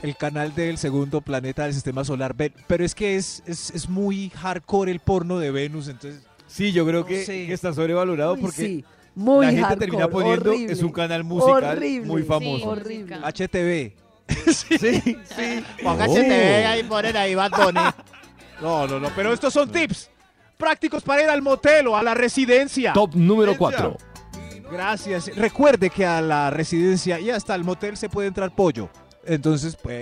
el canal del segundo planeta del sistema solar. Ven- Pero es que es, es, es muy hardcore el porno de Venus, entonces... Sí, yo creo No que, está sobrevalorado Uy, porque sí, muy la gente hardcore, termina poniendo horrible, es un canal musical horrible, muy sí, famoso. horrible. HTV. Sí, sí. Póngase Oh. TV ahí, ponen ahí Bad Bunny. No, no, no, pero estos son tips prácticos para ir al motel o a la residencia. Top número 4. Gracias. Recuerde que a la residencia y hasta al motel se puede entrar pollo. Entonces, pues,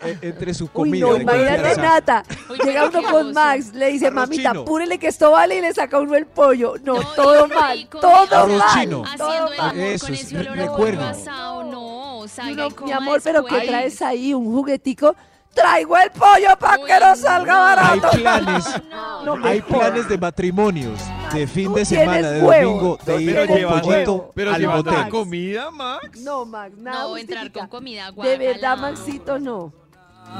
eh, entre su Uy, comida. no, de imagínate. Nata. Uy, Llega uno con. Max, le dice, Arroz mamita, chino. apúrele que esto vale y le saca uno el pollo. No, No, todo mal, todo Arroz mal. chino. todo Haciendo el mal. amor Eso con es, ese olor a recuerdo. pollo asado, no, salga y mi amor, pero ¿qué traes ahí? ¿Un juguetico? Traigo el pollo para que no salga no. Hay barato. planes, No hay planes de matrimonios, de fin de semana, de domingo, de ir con llevando, pollito pero al la comida, Max. No, Max, nada No, entrar justifica. con comida De guacala. verdad, Maxito, no.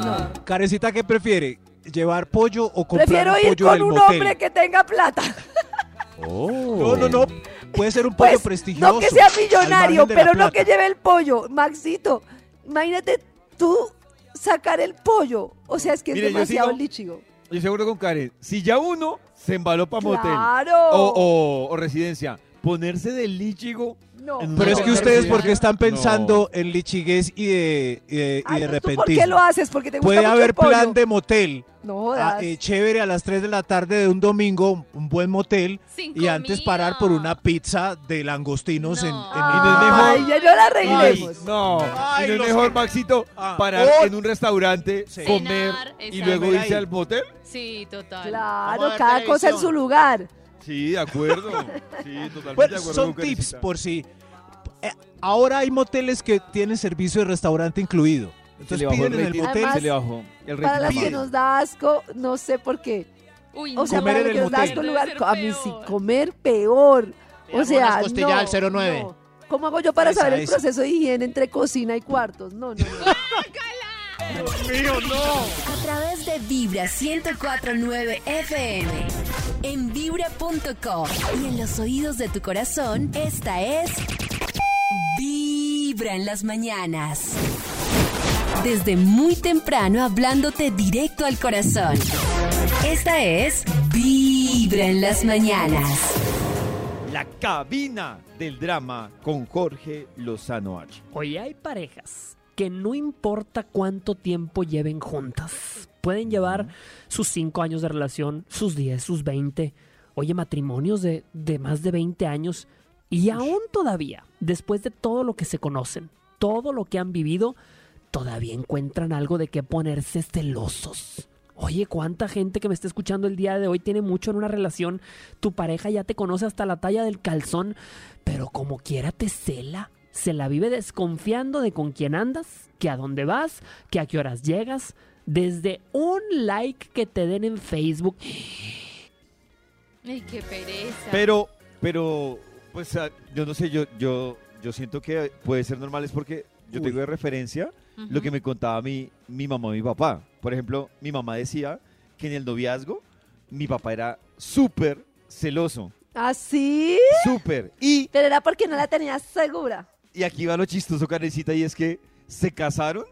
No. Carecita, ¿qué prefiere? ¿Llevar pollo o comprar Prefiero un ir pollo con del un motel? hombre que tenga plata. No, no, no. Puede ser un pollo Pues, prestigioso. no que sea millonario, de pero no que lleve el pollo. Maxito, imagínate tú sacar el pollo. O sea, es que Mire, es yo demasiado sigo- líchigo. Yo seguro con Karen, si ya uno se embaló para motel o, o- o residencia, ponerse del líchigo. No. una Pero es que ustedes, porque están no. pensando en lichiguez y de, y de, y de pero ¿tú repentismo. ¿Por qué lo haces? Porque te gusta Puede mucho haber el pollo. plan de motel. No ah, jodas. eh, chévere a las 3 de la tarde de un domingo, un buen motel. Sin y antes comida. parar por una pizza de langostinos en, en No. el- no mejor. Ay, ya no la Ay, arreglemos. no, Ay, y no es mejor, que- Maxito, Ah. parar Oh. en un restaurante, Sí. comer Cenar, y luego irse al motel. Sí, total. Claro, a cada cosa en televisión. su lugar. Sí, de acuerdo. Sí, totalmente Bueno, de acuerdo son con tips por si. eh, ahora hay moteles que tienen servicio de restaurante incluido. Se Entonces le bajó piden el en el motel. Además, se le bajó el. Para las que nos da asco, no sé por qué. Uy, O sea, Comer para en los que el nos da motel. asco el lugar, a mí sí, comer peor. O sea, no, al 09. no. ¿Cómo hago yo para Esa, saber el proceso de higiene entre cocina y cuartos? No, no, no. A través de Vibra 1049 FM. En vibra.com. Y en los oídos de tu corazón, esta es. Vibra en las mañanas. Desde muy temprano hablándote directo al corazón. Esta es Vibra en las mañanas. La cabina del drama con Jorge Lozano H. Oye, hay parejas que no importa cuánto tiempo lleven juntas. Pueden llevar sus 5 años de relación, sus 10, sus 20. Oye, matrimonios de, de más de 20 años. Y aún todavía, después de todo lo que se conocen, todo lo que han vivido, todavía encuentran algo de qué ponerse celosos. Oye, ¿cuánta gente que me está escuchando el día de hoy tiene mucho en una relación? Tu pareja ya te conoce hasta la talla del calzón, pero como quiera te cela. Se la vive desconfiando de con quién andas, que a dónde vas, que a qué horas llegas. Desde un like que te den en Facebook. Ay, qué pereza. Pero, pero, pues ah, yo no sé, yo, yo, yo siento que puede ser normal, es porque yo tengo de referencia lo que me contaba mi, mi mamá y mi papá. Por ejemplo, mi mamá decía que en el noviazgo mi papá era súper celoso, ¿Ah, sí? súper. Y, Pero era porque no la tenías segura. Y aquí va lo chistoso, Karencita, y es que se casaron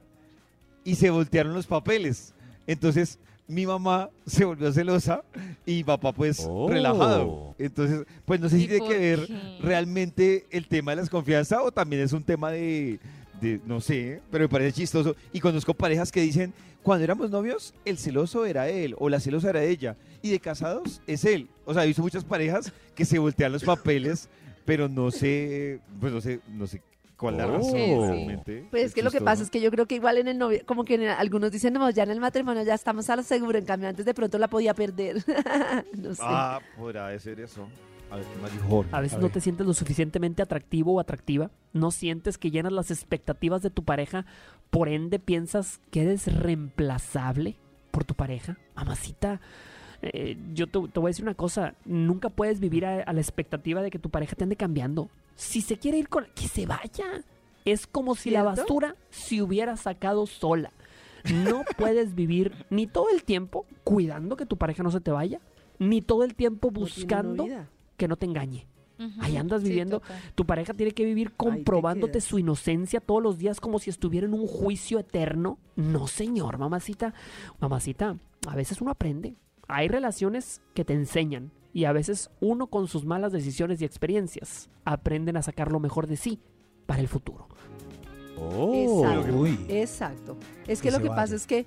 y se voltearon los papeles. Entonces, mi mamá se volvió celosa y mi papá pues Oh. relajado. Entonces, pues no sé si ¿Y tiene que ver qué? realmente el tema de la desconfianza o también es un tema de, de, no sé, pero me parece chistoso. Y conozco parejas que dicen, cuando éramos novios, el celoso era él o la celosa era ella. Y de casados es él. O sea, he visto muchas parejas que se voltean los papeles, pero no sé, pues no sé, no sé cuál es la razón realmente. Pues es que lo que pasa es que yo creo que igual en el novio, como que en el- algunos dicen, no, ya en el matrimonio ya estamos a lo seguro, en cambio antes de pronto la podía perder. no sé. Ah, podrá ser eso. A ver, ¿qué más dijo Jorge? A veces A no ver. te sientes lo suficientemente atractivo o atractiva. No sientes que llenas las expectativas de tu pareja. Por ende, piensas que eres reemplazable por tu pareja. Mamacita, eh, yo te, te voy a decir una cosa. Nunca puedes vivir a, a la expectativa de que tu pareja te ande cambiando. Si se quiere ir con... Que se vaya. Es como si la basura se hubiera sacado sola. No puedes vivir ni todo el tiempo cuidando que tu pareja no se te vaya, ni todo el tiempo buscando que no te engañe. Ahí andas viviendo. Tu pareja tiene que vivir comprobándote su inocencia todos los días como si estuviera en un juicio eterno. No, señor, mamacita. Mamacita, a veces uno aprende. Hay relaciones que te enseñan y a veces uno con sus malas decisiones y experiencias aprenden a sacar lo mejor de sí para el futuro. Exacto. uy. Exacto. Es que Que lo que vaya. pasa es que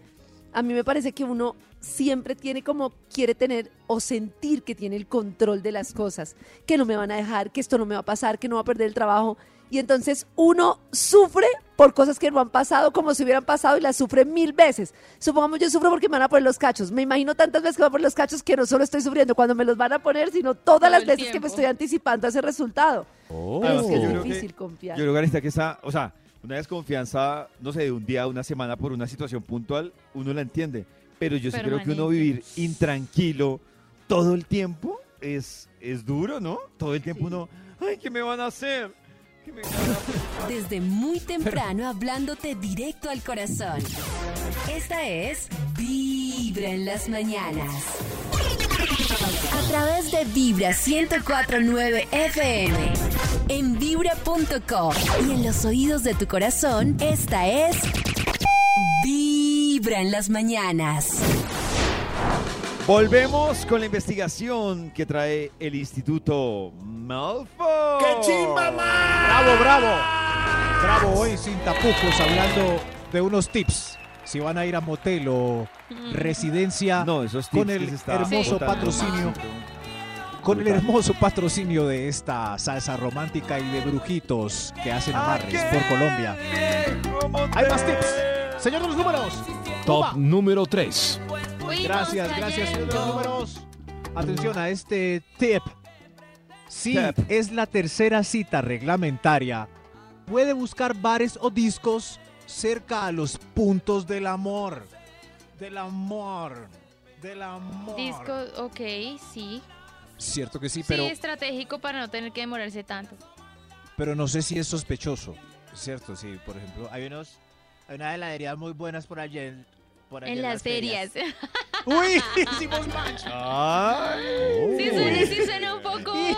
a mí me parece que uno siempre tiene como, quiere tener o sentir que tiene el control de las cosas, que no me van a dejar, que esto no me va a pasar, que no va a perder el trabajo. Y entonces uno sufre por cosas que no han pasado como si hubieran pasado y las sufre mil veces. Supongamos yo sufro porque me van a poner los cachos. Me imagino tantas veces que me van a poner los cachos que no solo estoy sufriendo cuando me los van a poner, sino todas Todo las veces que me estoy anticipando a ese resultado. Además es que que yo es creo que- difícil confiar. Yo creo, Garista, que esa, o sea, una desconfianza, no sé, de un día, una semana por una situación puntual, uno la entiende. Pero yo sí creo que uno vivir intranquilo todo el tiempo es, es duro, ¿no? Todo el tiempo uno, ay, ¿qué me van a hacer? Desde muy temprano hablándote directo al corazón. Esta es Vibra en las mañanas. A través de Vibra 1049 FM. En vibra.com. Y en los oídos de tu corazón, esta es Vibra en las mañanas. Volvemos con la investigación que trae el Instituto Malfoy. ¡Qué chimba Bravo, bravo. Bravo hoy sin tapujos hablando de unos tips. Si van a ir a motel o residencia No, esos con tips el que se está hermoso botando. patrocinio con el hermoso patrocinio de esta salsa romántica y de brujitos que hacen amarres por Colombia. Hay más tips. Señor de los números. Top número 3. Gracias, gracias, señor de los números. Atención a este tip. Si es la tercera cita reglamentaria, puede buscar bares o discos cerca a los puntos del amor. Del amor. Del amor. Disco, ok, sí. Cierto que sí, pero, Sí, estratégico para no tener que demorarse tanto. pero no sé si es sospechoso. Cierto, sí. Por ejemplo, hay unos, hay unas heladerías muy buenas por allá en, por allá En las ferias. Uy, hicimos match. Sí, suena, sí suena.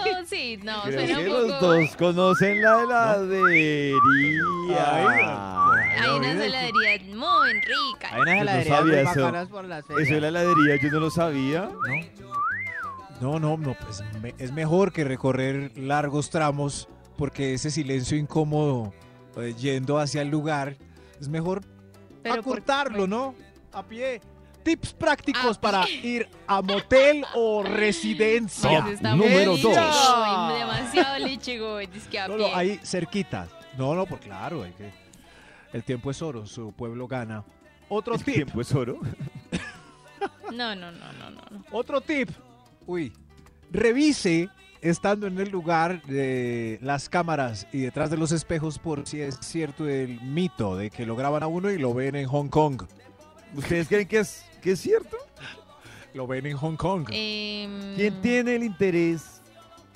Sí, no, Creo suena que un los poco. dos conocen la heladería. Hay unas heladerías muy ricas. Hay unas no heladerías sabía muy eso. bacanas por las Eso de ferias. la heladería yo no lo sabía. No, no, no, pues me- es mejor que recorrer largos tramos porque ese silencio incómodo eh, yendo hacia el lugar es mejor Pero por- acortarlo, ¿no? A pie. Tips prácticos para ir a motel o residencia. Número ¡Ella! 2. Ay, demasiado lichigo, es que a No, no, ahí cerquita. No, no, por claro, hay que. El tiempo es oro, su pueblo gana. Otro ¿El tip. tiempo es oro? No, no, no, no, no. no. Otro tip. Uy. Revise, estando en el lugar, de las cámaras y detrás de los espejos por si es cierto el mito de que lo graban a uno y lo ven en Hong Kong. ¿Ustedes creen que es, que es cierto? Lo ven en Hong Kong. Em, ¿Quién tiene el interés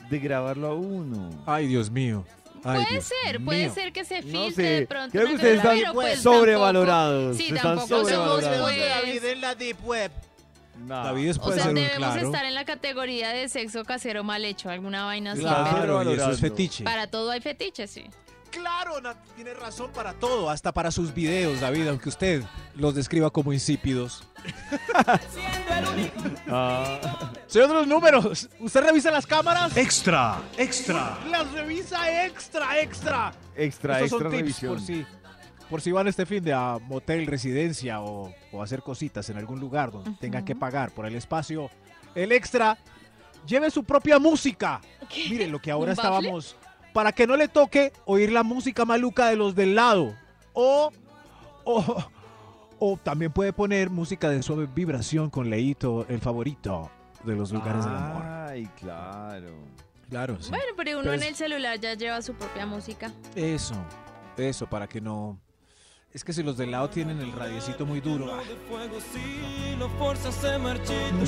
de grabarlo a uno? Ay, Dios mío. Ay, Puede Dios ser, puede mío. ser que se No filtre sé, de pronto. creo que ustedes están pero pues sobrevalorados, Sí, están tampoco somos sobrevalorados. pues, en la Deep Web. Nah. David O puede sea, ser un debemos claro. estar en la categoría de sexo casero mal hecho, alguna vaina así. Claro, pero y eso es fetiche. para todo hay fetiches, sí. Claro, Nat, tiene razón para todo, hasta para sus videos, David, aunque usted los describa como insípidos. Ah, Señor de los números, ¿usted revisa las cámaras? Extra, extra. Las revisa extra, extra. extra, Estos extra son tips revisión. por si, por si van este fin de a motel, residencia o, o hacer cositas en algún lugar donde tengan que pagar por el espacio. El extra, lleve su propia música. Miren lo que ahora estábamos, para que no le toque oír la música maluca de los del lado. O, o, o también puede poner música de suave vibración con Leito, el favorito de los lugares del amor. Ay, claro. Claro, sí. Bueno, pero uno Pero en es- el celular ya lleva su propia música. Eso, eso, para que no... Es que si los del lado tienen el radiecito muy duro... ah,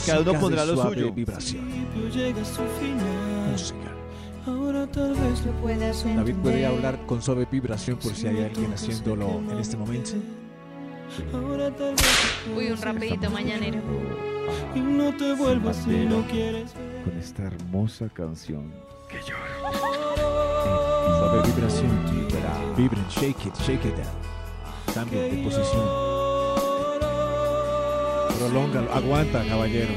Cada uno pondrá lo suyo. vibración. Música. Puedas David puede entender. hablar con suave vibración por si hay alguien haciéndolo en este momento. Uy, un rapidito mañanero. Y no te vuelvas si no quieres. Con esta hermosa canción. Que Suave vibración. Vibra. Vibren, shake it, shake it down. Cambien de posición. Prolóngalo, aguanta, caballero.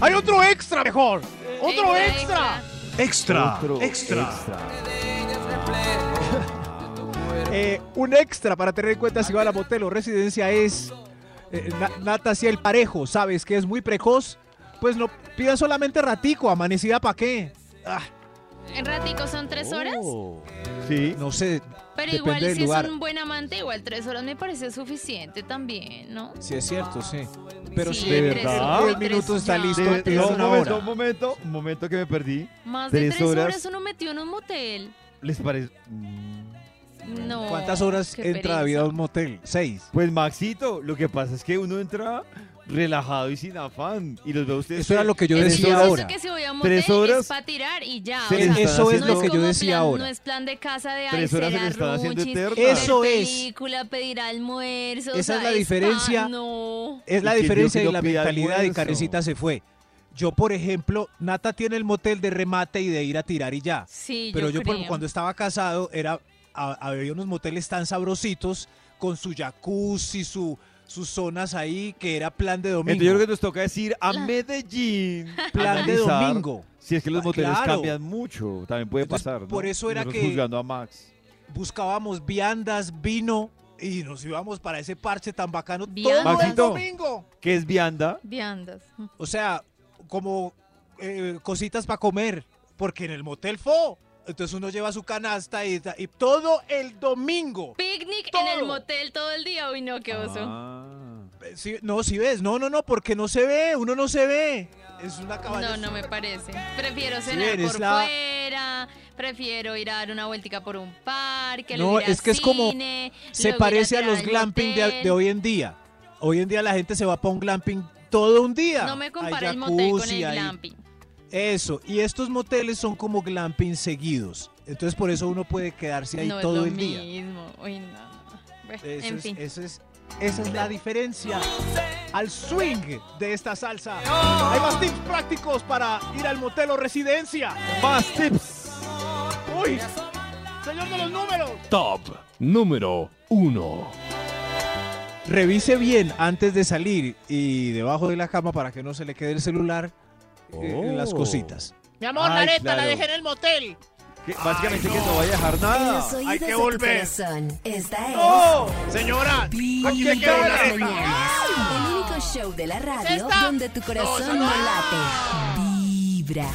¡Hay otro extra mejor! ¡Otro extra! Extra, Otro extra. Eh, un extra para tener en cuenta si va a la motel o residencia es eh, na- Nata si el parejo, ¿sabes? Que es muy precoz. Pues no pida solamente ratico, amanecida para qué. Ah, ¿En ratico son tres horas? Sí. No sé. Pero igual si lugar. es un buen amante, igual tres horas me parece suficiente también, ¿no? Sí, es cierto, sí. Pero Sí, si ¿De tres verdad? diez minutos está ya. listo, De- no, un una momento, hora. un momento, un momento que me perdí. Más de Tres tres horas. horas. uno metió en un motel. ¿Les parece? No. ¿Cuántas horas entra David a un motel? Seis. Pues Maxito, lo que pasa es que uno entra relajado y sin afán. Y los veo ustedes. Eso era lo que yo decía ahora. pienso que si voy a un motel Tres horas es para tirar y ya. se o sea, Eso es lo que yo como decía plan- ahora. No es plan de casa de Tres ay, horas se le están haciendo Eso es. película, pedir almuerzo. o Esa sea, es la diferencia. no. Es la ¿Y quién dijo diferencia y la mentalidad y almuerzo? Carecita se fue. Yo, por ejemplo, Nata tiene el motel de remate y de ir a tirar y ya. Sí, Pero yo, yo, por- cuando estaba casado, era había unos moteles tan sabrositos con su jacuzzi, su, sus zonas ahí, que era plan de domingo. Entonces yo creo que nos toca decir a Medellín. Plan de domingo. Si es que los Ah, moteles claro. cambian mucho, también puede Entonces, pasar. ¿no? por eso era Nosotros que- juzgando a Max. Buscábamos viandas, vino y nos íbamos para ese parche tan bacano Viandas. todo el Maxito. domingo. ¿Qué es vianda? Viandas. O sea, como eh, cositas para comer, porque en el motel fo. Entonces uno lleva su canasta y, y todo el domingo. Picnic en el motel todo el día. Uy, no, qué oso. Ah. Eh, sí, no, si ves, no, no, no, porque no se ve, uno no se ve. Es una cabaña. No, no me parece. Prefiero cenar por la- fuera, prefiero ir a dar una vueltica por un parque, No, luego ir a es que es como- cine, Se parece a los glamping de, hoy en día. Hoy en día la gente se va para un glamping todo un día. No me Hay compara el motel con el hay- glamping. Eso, y estos moteles son como glamping seguidos. Entonces por eso uno puede quedarse ahí no todo es lo el día. mismo. Uy, no. Bueno, Eso en es- fin. eso es- esa es la diferencia al swing de esta salsa. Hay más tips prácticos para ir al motel o residencia. Más tips. Uy, señor de los números. Top número 1. Revise bien antes de salir y debajo de la cama para que no se le quede el celular eh, en las Oh. cositas. Mi amor, Ay, la neta, claro. la dejé en el motel. Que- básicamente que no vaya a dejar nada. hay que volver. corazón. Esta es ¡No! Señora, aquí quedó la. El único show de la radio donde tu corazón no no. late. Vibra.